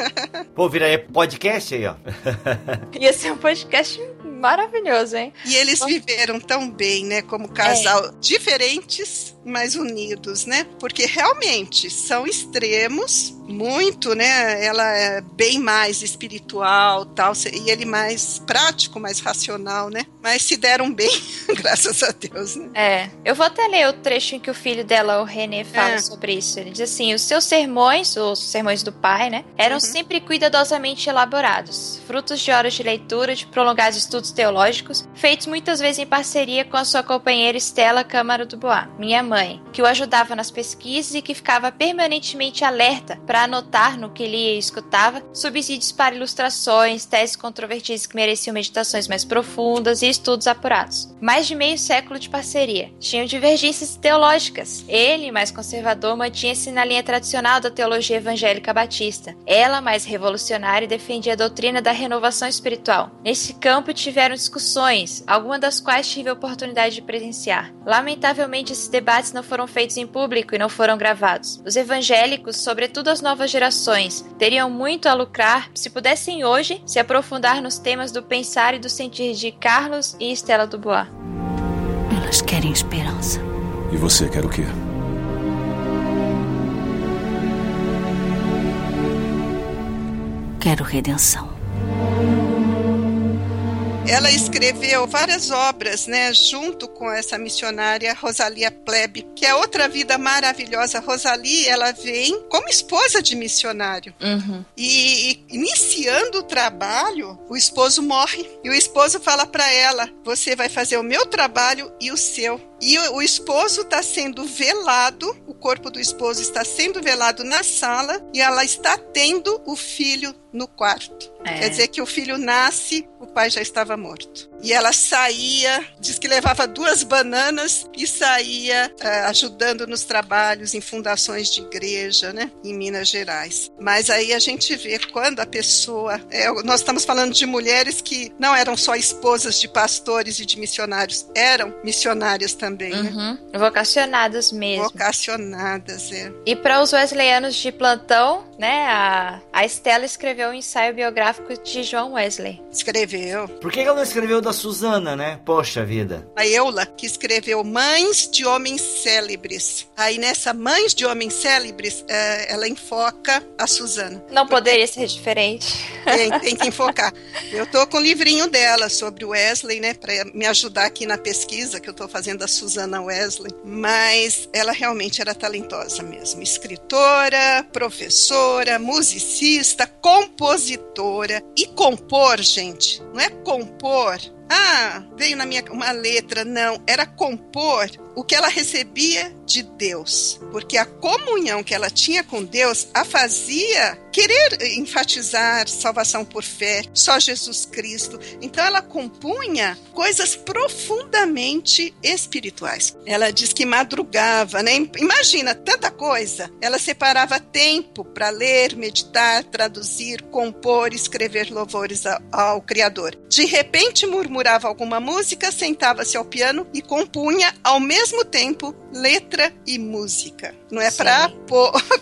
Pô, vira aí podcast aí, ó. Ia ser um podcast maravilhoso, hein? e eles viveram tão bem, né, como casal diferentes, mais unidos, né? Porque realmente são extremos, muito, né? Ela é bem mais espiritual, tal, e ele mais prático, mais racional, né? Mas se deram bem, graças a Deus, né? É. Eu vou até ler o trecho em que o filho dela, o René, fala é. sobre isso. Ele diz assim: os seus sermões, os sermões do pai, né? Eram uhum. sempre cuidadosamente elaborados, frutos de horas de leitura, de prolongados estudos teológicos, feitos muitas vezes em parceria com a sua companheira Estela Câmara do Bois, minha mãe, que o ajudava nas pesquisas e que ficava permanentemente alerta para anotar no que lia e escutava subsídios para ilustrações, teses controvertidas que mereciam meditações mais profundas e estudos apurados. Mais de meio século de parceria. Tinham divergências teológicas. Ele, mais conservador, mantinha-se na linha tradicional da teologia evangélica batista. Ela, mais revolucionária, defendia a doutrina da renovação espiritual. Nesse campo tiveram discussões, algumas das quais tive a oportunidade de presenciar. Lamentavelmente, esses debates não foram feitos em público e não foram gravados. Os evangélicos, sobretudo as novas gerações, teriam muito a lucrar se pudessem hoje se aprofundar nos temas do pensar e do sentir de Carlos e Estela Dubois. Elas querem esperança. E você quer o quê? Quero redenção. Ela escreveu várias obras, né, junto com essa missionária Rosalia Plebe, que é outra vida maravilhosa. Rosalie, ela vem como esposa de missionário. Uhum. E, e, iniciando o trabalho, o esposo morre. E o esposo fala para ela: Você vai fazer o meu trabalho e o seu. E o, esposo está sendo velado, o corpo do esposo está sendo velado na sala e ela está tendo o filho no quarto. É. Quer dizer que o filho nasce, o pai já estava morto. E ela saía, diz que levava duas bananas e saía uh, ajudando nos trabalhos em fundações de igreja, né, em Minas Gerais. Mas aí a gente vê quando a pessoa, é, nós estamos falando de mulheres que não eram só esposas de pastores e de missionários, eram missionárias também, né? uhum. né? Vocacionadas mesmo. Vocacionadas, é. E para os wesleyanos de plantão, né, a, a Estela escreveu um ensaio biográfico de João Wesley. Escreveu. Por que ela não escreveu da Suzana, né? Poxa vida. A Eula, que escreveu Mães de Homens Célebres. Aí nessa Mães de Homens Célebres, é, ela enfoca a Suzana. Não poderia ser diferente. Tem, tem que enfocar. Eu tô com o livrinho dela sobre o Wesley, né? Para me ajudar aqui na pesquisa que eu tô fazendo da Suzana Wesley. Mas ela realmente era talentosa mesmo. Escritora, professora, musicista, compositora. E compor, gente, não é compor ah, veio na minha uma letra, não, era compor o que ela recebia de Deus, porque a comunhão que ela tinha com Deus a fazia querer enfatizar salvação por fé, só Jesus Cristo. Então ela compunha coisas profundamente espirituais. Ela diz que madrugava, né? Imagina tanta coisa. Ela separava tempo para ler, meditar, traduzir, compor, escrever louvores ao, ao Criador. De repente murmurava alguma música, sentava-se ao piano e compunha ao mesmo tempo letra e música. Não é para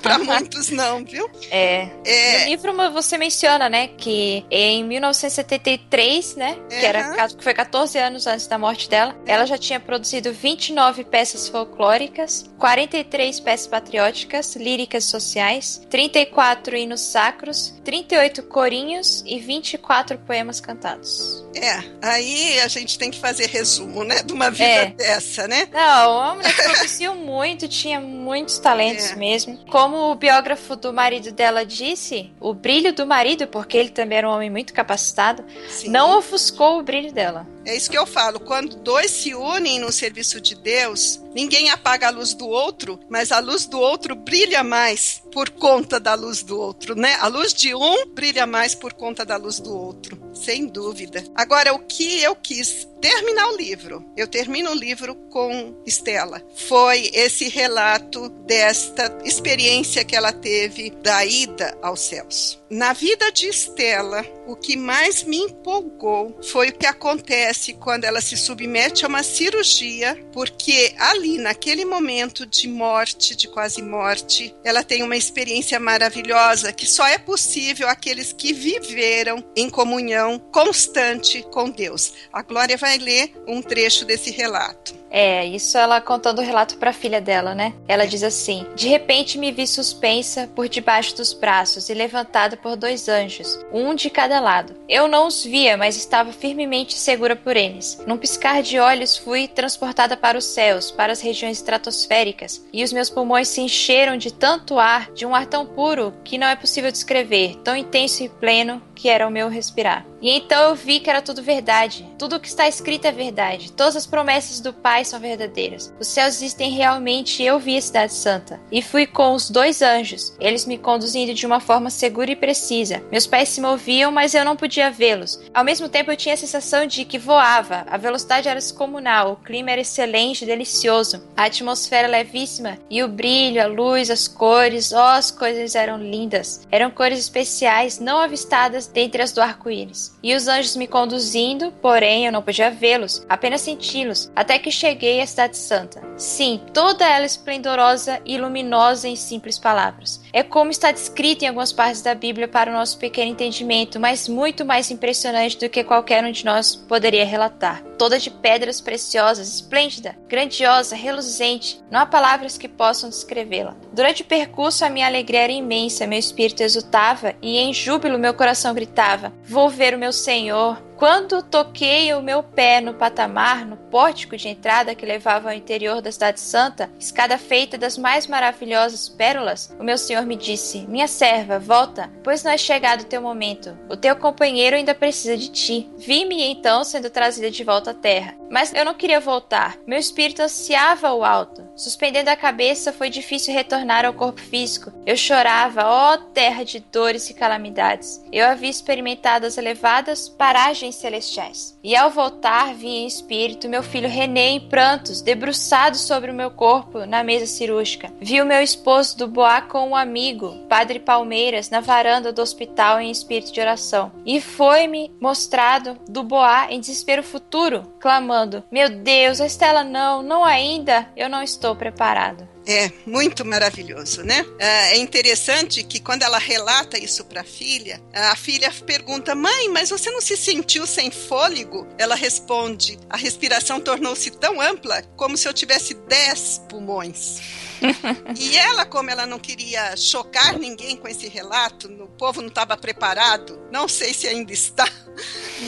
para muitos não, viu? É. é. No livro você menciona, né, que em 1973, né, que era que foi 14 anos antes da morte dela, é. ela já tinha produzido 29 peças folclóricas, 43 peças patrióticas, líricas sociais, 34 hinos sacros, 38 corinhos e 24 poemas cantados. É, aí a gente tem que fazer resumo, né, de uma vida é. dessa, né? Não, a mulher produziu muito, tinha muitos talentos é. mesmo. Como o biógrafo do marido dela disse, o brilho do marido, porque ele também era um homem muito capacitado, Sim. não ofuscou o brilho dela. É isso que eu falo. Quando dois se unem no serviço de Deus, ninguém apaga a luz do outro, mas a luz do outro brilha mais por conta da luz do outro, né? A luz de um brilha mais por conta da luz do outro, sem dúvida. Agora, o que eu quis terminar o livro, eu termino o livro com Estela, foi esse relato desta experiência que ela teve da ida aos céus. Na vida de Estela, o que mais me empolgou foi o que acontece acontece quando ela se submete a uma cirurgia, porque ali, naquele momento de morte, de quase morte, ela tem uma experiência maravilhosa que só é possível aqueles que viveram em comunhão constante com Deus. A Glória vai ler um trecho desse relato. É, isso ela contando o relato para a filha dela, né? Ela diz assim: De repente me vi suspensa por debaixo dos braços e levantada por dois anjos, um de cada lado. Eu não os via, mas estava firmemente segura por eles. Num piscar de olhos fui transportada para os céus, para as regiões estratosféricas, e os meus pulmões se encheram de tanto ar, de um ar tão puro que não é possível descrever, tão intenso e pleno que era o meu respirar. E então eu vi que era tudo verdade. Tudo o que está escrito é verdade. Todas as promessas do Pai são verdadeiras. Os céus existem realmente eu vi a Cidade Santa. E fui com os dois anjos, eles me conduzindo de uma forma segura e precisa. Meus pés se moviam, mas eu não podia vê-los. Ao mesmo tempo eu tinha a sensação de que voava. A velocidade era descomunal, o clima era excelente delicioso. A atmosfera levíssima e o brilho, a luz, as cores, oh, as coisas eram lindas. Eram cores especiais, não avistadas dentre as do arco-íris e os anjos me conduzindo, porém eu não podia vê-los, apenas senti-los, até que cheguei à Cidade Santa. Sim, toda ela esplendorosa e luminosa em simples palavras. É como está descrito em algumas partes da Bíblia para o nosso pequeno entendimento, mas muito mais impressionante do que qualquer um de nós poderia relatar. Toda de pedras preciosas, esplêndida, grandiosa, reluzente, não há palavras que possam descrevê-la. Durante o percurso a minha alegria era imensa, meu espírito exultava e em júbilo meu coração gritava: Vou ver o meu Senhor. Quando toquei o meu pé no patamar, no pórtico de entrada que levava ao interior da Cidade Santa, escada feita das mais maravilhosas pérolas, o meu Senhor me disse: Minha serva, volta, pois não é chegado o teu momento. O teu companheiro ainda precisa de ti. Vi-me então sendo trazida de volta à terra. Mas eu não queria voltar. Meu espírito ansiava o alto. Suspendendo a cabeça, foi difícil retornar ao corpo físico. Eu chorava, ó terra de dores e calamidades. Eu havia experimentado as elevadas paragens celestiais. E ao voltar, vi em espírito meu filho René em prantos, debruçado sobre o meu corpo na mesa cirúrgica. Vi o meu esposo do Boá com um amigo, Padre Palmeiras, na varanda do hospital em espírito de oração. E foi-me mostrado do Boá em desespero futuro, clamando: Meu Deus, a Estela não, não ainda, eu não estou preparado. É, muito maravilhoso, né? É interessante que quando ela relata isso para a filha, a filha pergunta: Mãe, mas você não se sentiu sem fôlego? Ela responde: A respiração tornou-se tão ampla como se eu tivesse dez pulmões. e ela, como ela não queria chocar ninguém com esse relato, o povo não estava preparado, não sei se ainda está,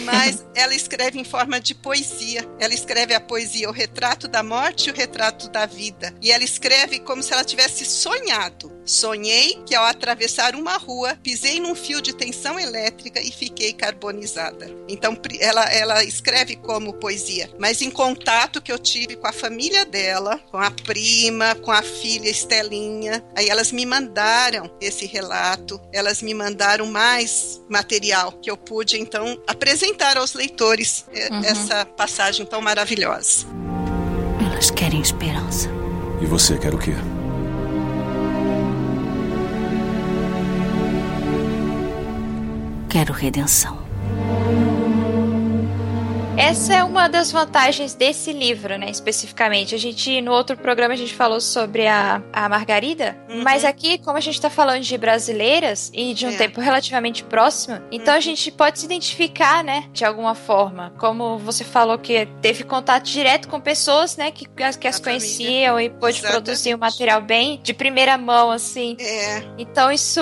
mas ela escreve em forma de poesia. Ela escreve a poesia O Retrato da Morte e o Retrato da Vida. E ela escreve como se ela tivesse sonhado. Sonhei que ao atravessar uma rua, pisei num fio de tensão elétrica e fiquei carbonizada. Então ela, ela escreve como poesia, mas em contato que eu tive com a família dela, com a prima, com a filha Estelinha, aí elas me mandaram esse relato, elas me mandaram mais material que eu pude então apresentar aos leitores eh, uhum. essa passagem tão maravilhosa. Elas querem esperança. E você quer o quê? Quero redenção. Essa é uma das vantagens desse livro, né, especificamente. A gente, no outro programa, a gente falou sobre a, a Margarida, uhum. mas aqui, como a gente tá falando de brasileiras e de um é. tempo relativamente próximo, então uhum. a gente pode se identificar, né, de alguma forma. Como você falou que teve contato direto com pessoas, né, que, que as conheciam e pôde Exatamente. produzir um material bem de primeira mão, assim. É. Então isso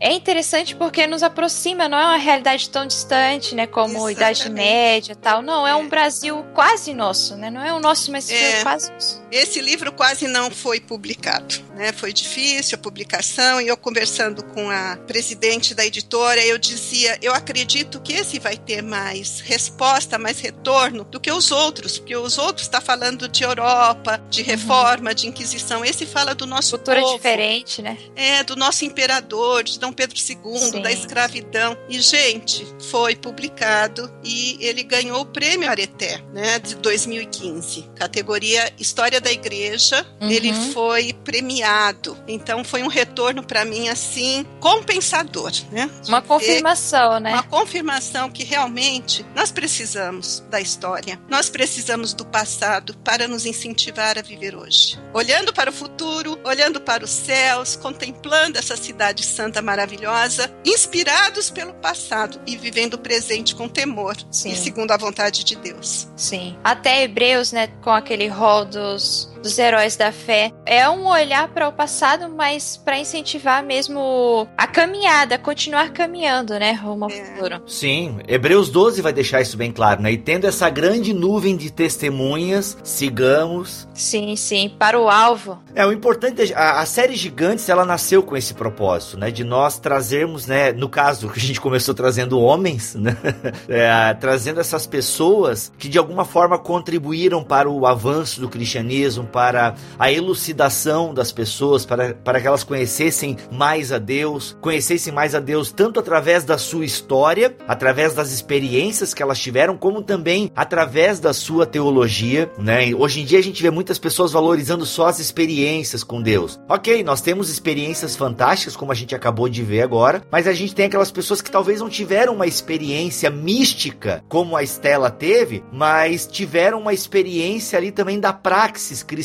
é interessante porque nos aproxima, não é uma realidade tão distante, né, como Exatamente. Idade Média e tal não, é um Brasil quase nosso, né? Não é o nosso, mas é, quase nosso. Esse livro quase não foi publicado, né? Foi difícil a publicação e eu conversando com a presidente da editora, eu dizia, eu acredito que esse vai ter mais resposta, mais retorno do que os outros, porque os outros está falando de Europa, de uhum. reforma, uhum. de Inquisição. Esse fala do nosso Cultura povo, diferente, né? É, do nosso imperador, de Dom Pedro II, Sim. da escravidão. E gente, foi publicado e ele ganhou o prêmio Areté, né, de 2015, categoria História história da igreja, Uhum. ele foi premiado. Então foi um retorno para mim assim compensador, né? Uma confirmação, né? Uma confirmação que realmente nós precisamos da história, nós precisamos do passado para nos incentivar a viver hoje. Olhando para o futuro, olhando para os céus, contemplando essa cidade santa maravilhosa, inspirados pelo passado e vivendo o presente com temor Sim. e segundo a vontade de Deus. Sim. Até Hebreus, né, com aquele rol dos, us. Dos heróis da fé, é um olhar para o passado, mas para incentivar mesmo a caminhada, continuar caminhando, né, rumo ao É. futuro. Sim, Hebreus 12 vai deixar isso bem claro, né? E tendo essa grande nuvem de testemunhas, sigamos. Sim, sim, para o alvo. É, o importante, é- a, a série Gigantes, ela nasceu com esse propósito, né? De nós trazermos, né? No caso, que a gente começou trazendo homens, né? É, trazendo essas pessoas que de alguma forma contribuíram para o avanço do cristianismo, para a elucidação das pessoas, para, para que elas conhecessem mais a Deus, conhecessem mais a Deus tanto através da sua história, através das experiências que elas tiveram, como também através da sua teologia, né? Hoje em dia a gente vê muitas pessoas valorizando só as experiências com Deus. Ok, nós temos experiências fantásticas, como a gente acabou de ver agora, mas a gente tem aquelas pessoas que talvez não tiveram uma experiência mística como a Estela teve, mas tiveram uma experiência ali também da praxis cristã,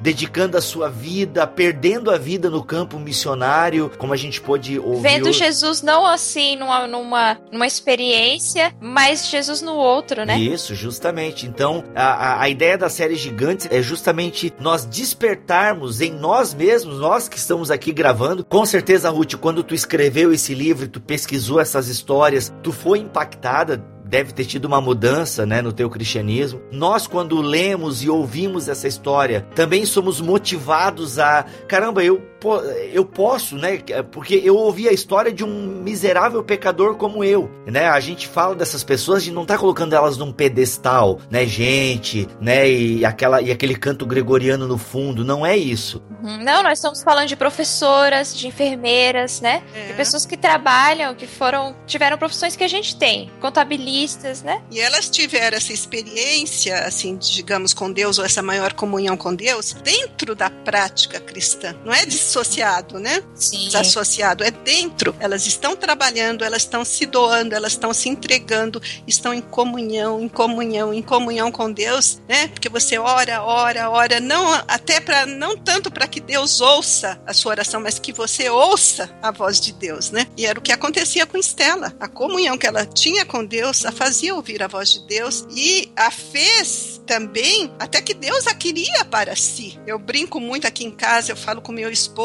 dedicando a sua vida, perdendo a vida no campo missionário, como a gente pôde ouvir. Vendo. Jesus não assim numa, numa, numa experiência, mas Jesus no outro, né? Isso, justamente. Então, a, a, a ideia da série Gigantes é justamente nós despertarmos em nós mesmos, nós que estamos aqui gravando. Com certeza, Ruth, quando tu escreveu esse livro, tu pesquisou essas histórias, tu foi impactada deve ter tido uma mudança, né, no teu cristianismo. Nós quando lemos e ouvimos essa história, também somos motivados a, caramba, eu eu posso, né? Porque eu ouvi a história de um miserável pecador como eu, né? A gente fala dessas pessoas de não tá colocando elas num pedestal, né, gente, né, e aquela e aquele canto gregoriano no fundo, não é isso. Uhum. Não, nós estamos falando de professoras, de enfermeiras, né? É. De pessoas que trabalham, que foram, tiveram profissões que a gente tem, contabilistas, né? E elas tiveram essa experiência, assim, digamos, com Deus, ou essa maior comunhão com Deus, dentro da prática cristã. Não é dissociado, né? Sim. Desassociado, é dentro. Elas estão trabalhando, elas estão se doando, elas estão se entregando, estão em comunhão, em comunhão, em comunhão com Deus, né? Porque você ora, ora, ora, não até para não tanto para que Deus ouça a sua oração, mas que você ouça a voz de Deus, né? E era o que acontecia com Estela. A comunhão que ela tinha com Deus a fazia ouvir a voz de Deus e a fez também até que Deus a queria para si. Eu brinco muito aqui em casa, eu falo com meu esposo: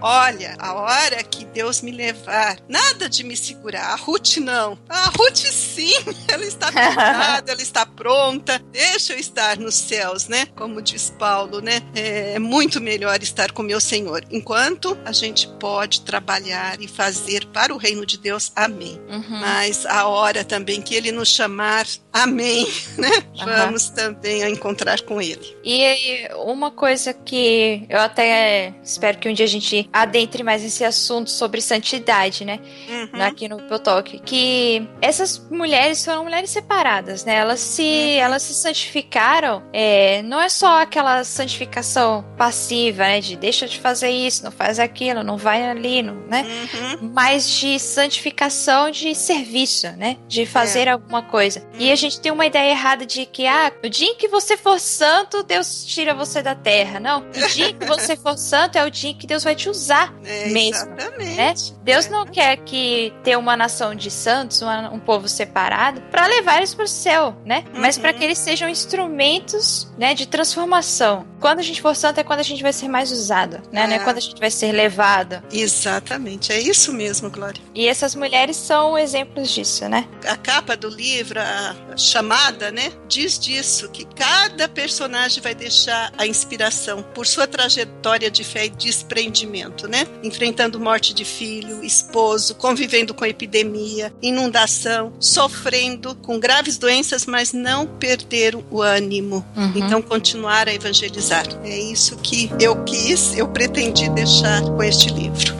olha, a hora que Deus me levar, nada de me segurar. A Ruth não. A Ruth sim, ela está preparada, ela está pronta. Deixa eu estar nos céus, né? Como diz Paulo, né? É muito melhor estar com meu Senhor. Enquanto a gente pode trabalhar e fazer para o reino de Deus, amém. Uhum. Mas a hora também que ele nos chamar, amém, né? Aham. Vamos também a encontrar com ele. E uma coisa que eu até espero que um dia a gente adentre mais nesse assunto sobre santidade, né? Uhum. Aqui no Potok, que essas mulheres foram mulheres separadas, né? Elas se, elas se santificaram. é, não é só aquela santificação passiva, né? De deixa de fazer isso, não faz aquilo, não vai ali, não, né? Uhum. mas de santificação de serviço, né? De fazer alguma coisa. E a gente tem uma ideia errada de que, ah, o dia em que você for santo, Deus tira você da terra. Não. O dia em que você for santo é o dia em que Deus vai te usar. É, Mesmo, exatamente. né? Deus É. não quer que ter uma nação de santos, uma- um povo separado, para levar eles para o céu, né? Mas Uhum. para que eles sejam instrumentos, né, de transformação. Quando a gente for santo é quando a gente vai ser mais usado, né? Não é É. quando a gente vai ser levado. Exatamente, é isso mesmo, Glória. E essas mulheres são exemplos disso, né? A capa do livro, a chamada, né, diz disso, que cada personagem vai deixar a inspiração por sua trajetória de fé e desprendimento, né? Enfrentando morte de filho, esposo, convivendo com epidemia, inundação, sofrendo com graves doenças, mas não perderam o ânimo. Uhum. Então, continuar a evangelizar. É isso que eu quis, eu pretendi deixar com este livro.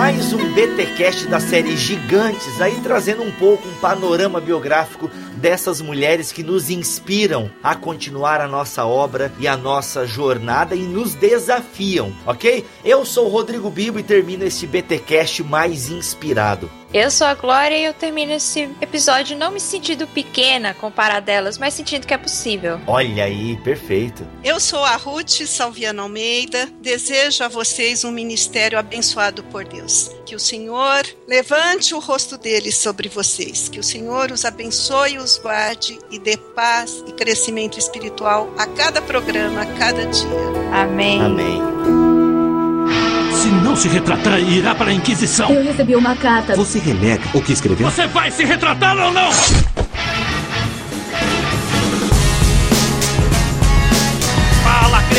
Mais um BTcast da série Gigantes, aí trazendo um pouco um panorama biográfico dessas mulheres que nos inspiram a continuar a nossa obra e a nossa jornada e nos desafiam, ok? Eu sou o Rodrigo Bibo e termino este BTcast mais inspirado. Eu sou a Glória e eu termino esse episódio não me sentindo pequena comparada a elas, mas sentindo que é possível. Olha aí, perfeito. Eu sou a Ruth Salviano Almeida. Desejo a vocês um ministério abençoado por Deus. Que o Senhor levante o rosto dele sobre vocês. Que o Senhor os abençoe, os guarde e dê paz e crescimento espiritual a cada programa, a cada dia. Amém. Amém. Se não se retratar, irá para a Inquisição. Eu recebi uma carta. Você renega o que escreveu? Você vai se retratar ou não?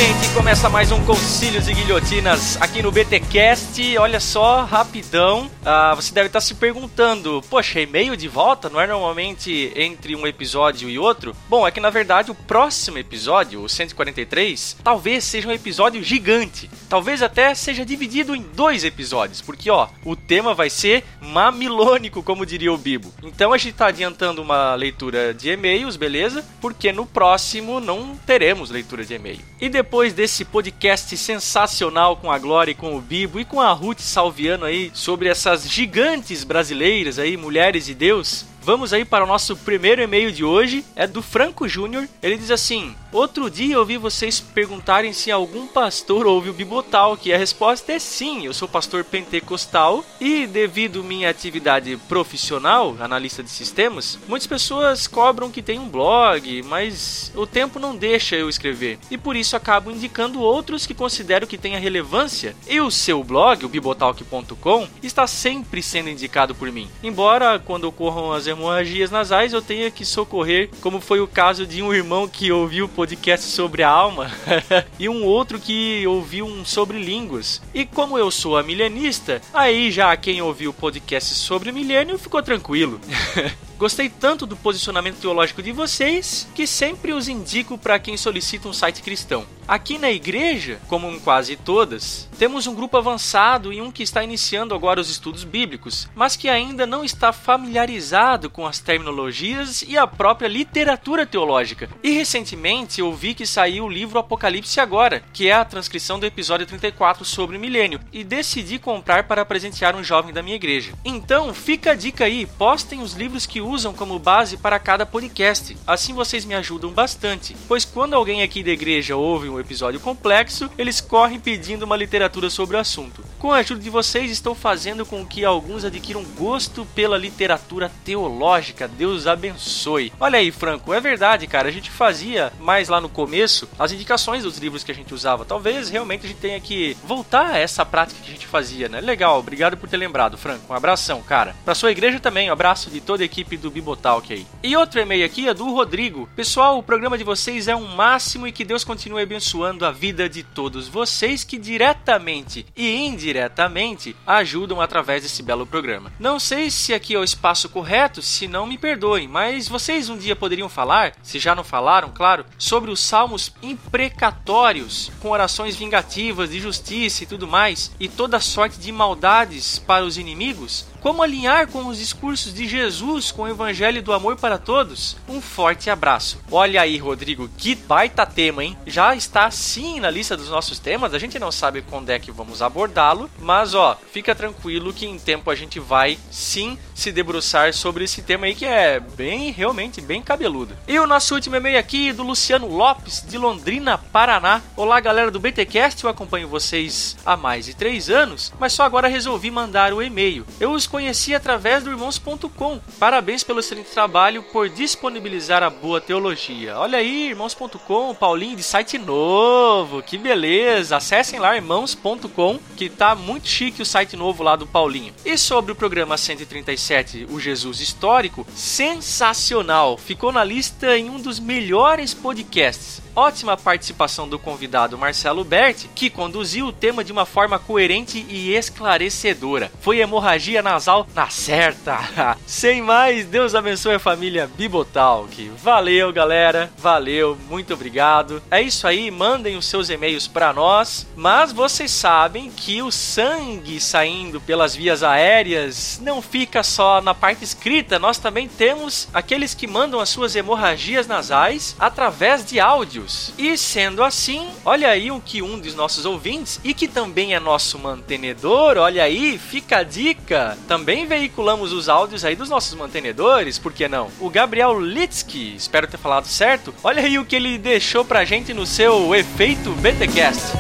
Crente, começa mais um Concílios e Guilhotinas aqui no BTcast. Olha só, rapidão. Ah, você deve estar se perguntando: Poxa, e-mail de volta? Não é normalmente entre um episódio e outro? Bom, é que na verdade o próximo episódio, o 143, talvez seja um episódio gigante. Talvez até seja dividido em dois episódios, porque ó, o tema vai ser mamilônico, como diria o Bibo. Então a gente está adiantando uma leitura de e-mails, beleza? Porque no próximo não teremos leitura de e-mail. E depois desse podcast sensacional com a Glória e com o Bibo e com a Ruth Salviano aí sobre essas gigantes brasileiras aí, mulheres de Deus, Vamos aí para o nosso primeiro e-mail de hoje, é do Franco Júnior. Ele diz assim: Outro dia eu ouvi vocês perguntarem se algum pastor ouve o Bibotal, que a resposta é sim, eu sou pastor pentecostal e devido minha atividade profissional, analista de sistemas, muitas pessoas cobram que tem um blog, mas o tempo não deixa eu escrever e por isso acabo indicando outros que considero que tenha relevância. E o seu blog, o bibotalk.com, está sempre sendo indicado por mim. Embora quando ocorram as hemorragias nasais eu tenha que socorrer, como foi o caso de um irmão que ouviu o podcast sobre a alma e um outro que ouviu um sobre línguas. E como eu sou a milenista, aí já quem ouviu o podcast sobre milênio ficou tranquilo. Gostei tanto do posicionamento teológico de vocês que sempre os indico para quem solicita um site cristão. Aqui na igreja, como em quase todas, temos um grupo avançado e um que está iniciando agora os estudos bíblicos, mas que ainda não está familiarizado com as terminologias e a própria literatura teológica. E recentemente eu vi que saiu o livro Apocalipse Agora, que é a transcrição do episódio 34 sobre o milênio, e decidi comprar para presentear um jovem da minha igreja. Então, fica a dica aí, postem os livros que usam como base para cada podcast. Assim vocês me ajudam bastante, pois quando alguém aqui da igreja ouve um episódio complexo, eles correm pedindo uma literatura sobre o assunto. Com a ajuda de vocês, estou fazendo com que alguns adquiram gosto pela literatura teológica. Deus abençoe. Olha aí, Franco, é verdade, cara. A gente fazia mais lá no começo as indicações dos livros que a gente usava. Talvez realmente a gente tenha que voltar a essa prática que a gente fazia, né? Legal, obrigado por ter lembrado, Franco. Um abração, cara. Pra sua igreja também, um abraço de toda a equipe do Bibotalk aí. E outro e-mail aqui é do Rodrigo. Pessoal, o programa de vocês é um máximo e que Deus continue abençoando a vida de todos vocês que diretamente e indiretamente ajudam através desse belo programa. Não sei se aqui é o espaço correto, se não me perdoem, mas vocês um dia poderiam falar, se já não falaram, claro, sobre os salmos imprecatórios, com orações vingativas de justiça e tudo mais, e toda sorte de maldades para os inimigos? Como alinhar com os discursos de Jesus com o evangelho do amor para todos? Um forte abraço. Olha aí, Rodrigo, que baita tema, hein? Já está sim na lista dos nossos temas, a gente não sabe quando é que vamos abordá-lo, mas ó, fica tranquilo que em tempo a gente vai sim se debruçar sobre esse tema aí que é bem, realmente bem cabeludo. E o nosso último e-mail aqui do Luciano Lopes, de Londrina, Paraná. Olá, galera do BTcast, eu acompanho vocês há mais de três anos, mas só agora resolvi mandar o e-mail. Eu os conheci através do irmãos.com. Parabéns pelo excelente trabalho por disponibilizar a boa teologia. Olha aí, irmãos.com, Paulinho de site novo, que beleza! Acessem lá irmãos.com, que tá muito chique o site novo lá do Paulinho. E sobre o programa 137, o Jesus Histórico, sensacional! Ficou na lista em um dos melhores podcasts. Ótima participação do convidado Marcelo Berti, que conduziu o tema de uma forma coerente e esclarecedora. Foi hemorragia nasal na certa. Sem mais, Deus abençoe a família Bibotalk. Valeu, galera. Valeu, muito obrigado. É isso aí, mandem os seus e-mails para nós. Mas vocês sabem que o sangue saindo pelas vias aéreas não fica só na parte escrita, nós também temos aqueles que mandam as suas hemorragias nasais através de áudios. E sendo assim, olha aí o que um dos nossos ouvintes e que também é nosso mantenedor, olha aí, fica a dica. Também veiculamos os áudios aí dos nossos mantenedores, por que não? O Gabriel Litsky, espero ter falado certo. Olha aí o que ele deixou pra gente no seu efeito BTcast.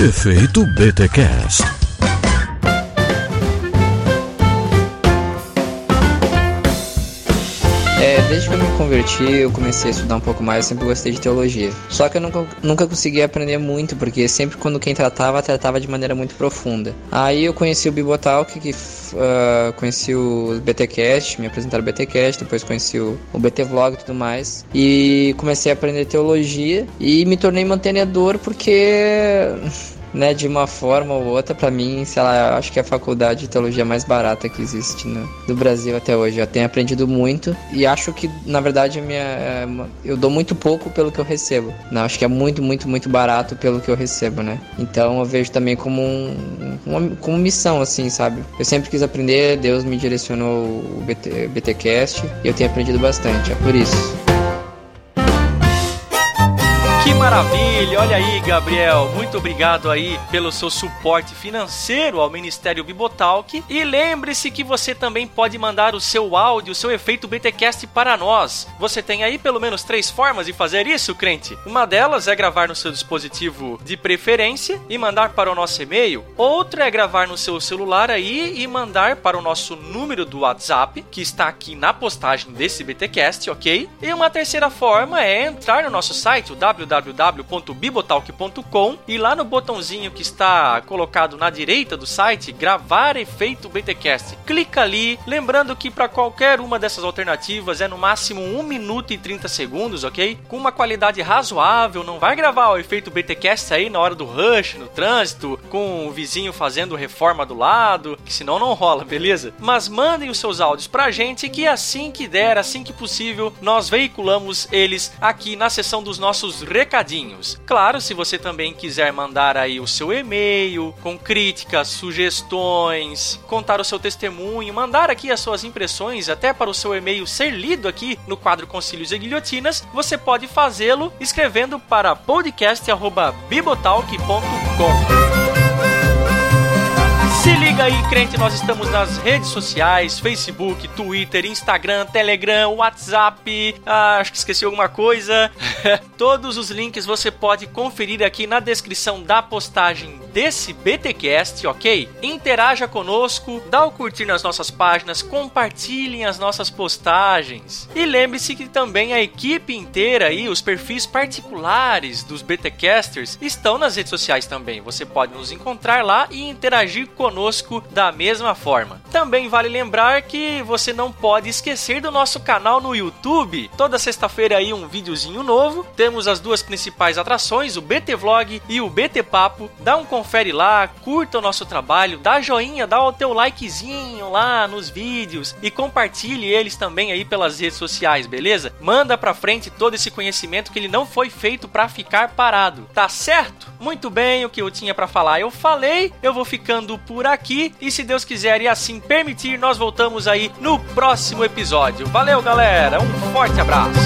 Efeito BTcast. Desde que eu me converti, eu comecei a estudar um pouco mais, eu sempre gostei de teologia. Só que eu nunca, nunca consegui aprender muito, porque sempre quando quem tratava, tratava de maneira muito profunda. Aí eu conheci o Bibotalk, que uh, conheci o BTcast, me apresentaram o BTcast, depois conheci o, o BT Vlog e tudo mais. E comecei a aprender teologia e me tornei mantenedor porque né, de uma forma ou outra, para mim, sei lá, acho que é a faculdade de teologia mais barata que existe no, no Brasil até hoje. Eu tenho aprendido muito e acho que, na verdade, minha, é, eu dou muito pouco pelo que eu recebo. Né? Acho que é muito, muito, muito barato pelo que eu recebo, né? Então eu vejo também como um, uma, como missão, assim, sabe? Eu sempre quis aprender, Deus me direcionou o BT, BTcast e eu tenho aprendido bastante, é por isso. Que maravilha! Olha aí, Gabriel. Muito obrigado aí pelo seu suporte financeiro ao Ministério Bibotalk. E lembre-se que você também pode mandar o seu áudio, o seu efeito BTcast para nós. Você tem aí pelo menos três formas de fazer isso, crente. Uma delas é gravar no seu dispositivo de preferência e mandar para o nosso e-mail. Outra é gravar no seu celular aí e mandar para o nosso número do WhatsApp, que está aqui na postagem desse BTcast, ok? E uma terceira forma é entrar no nosso site, www www.bibotalk.com e lá no botãozinho que está colocado na direita do site, gravar efeito BTcast. Clica ali, lembrando que para qualquer uma dessas alternativas é no máximo 1 minuto e 30 segundos, ok? Com uma qualidade razoável, não vai gravar o efeito BTcast aí na hora do rush, no trânsito, com o vizinho fazendo reforma do lado, que senão não rola, beleza? Mas mandem os seus áudios pra gente que assim que der, assim que possível, nós veiculamos eles aqui na seção dos nossos recadinhos Claro, se você também quiser mandar aí o seu e-mail com críticas, sugestões, contar o seu testemunho, mandar aqui as suas impressões, até para o seu e-mail ser lido aqui no quadro Concílios e Guilhotinas, você pode fazê-lo escrevendo para podcast@bibotalk.com. Se liga aí, crente, nós estamos nas redes sociais: Facebook, Twitter, Instagram, Telegram, WhatsApp. Ah, acho que esqueci alguma coisa. Todos os links você pode conferir aqui na descrição da postagem desse BTcast, ok? Interaja conosco, dá o curtir nas nossas páginas, compartilhem as nossas postagens. E lembre-se que também a equipe inteira e os perfis particulares dos BTcasters estão nas redes sociais também. Você pode nos encontrar lá e interagir conosco da mesma forma. Também vale lembrar que você não pode esquecer do nosso canal no YouTube. Toda sexta-feira aí um videozinho novo. Temos as duas principais atrações, o BT Vlog e o BT Papo. Dá um confere lá, curta o nosso trabalho, dá joinha, dá o teu likezinho lá nos vídeos e compartilhe eles também aí pelas redes sociais, beleza? Manda pra frente todo esse conhecimento que ele não foi feito para ficar parado, tá certo? Muito bem, o que eu tinha para falar eu falei, eu vou ficando por aqui e se Deus quiser e assim permitir, nós voltamos aí no próximo episódio. Valeu, galera, um forte abraço.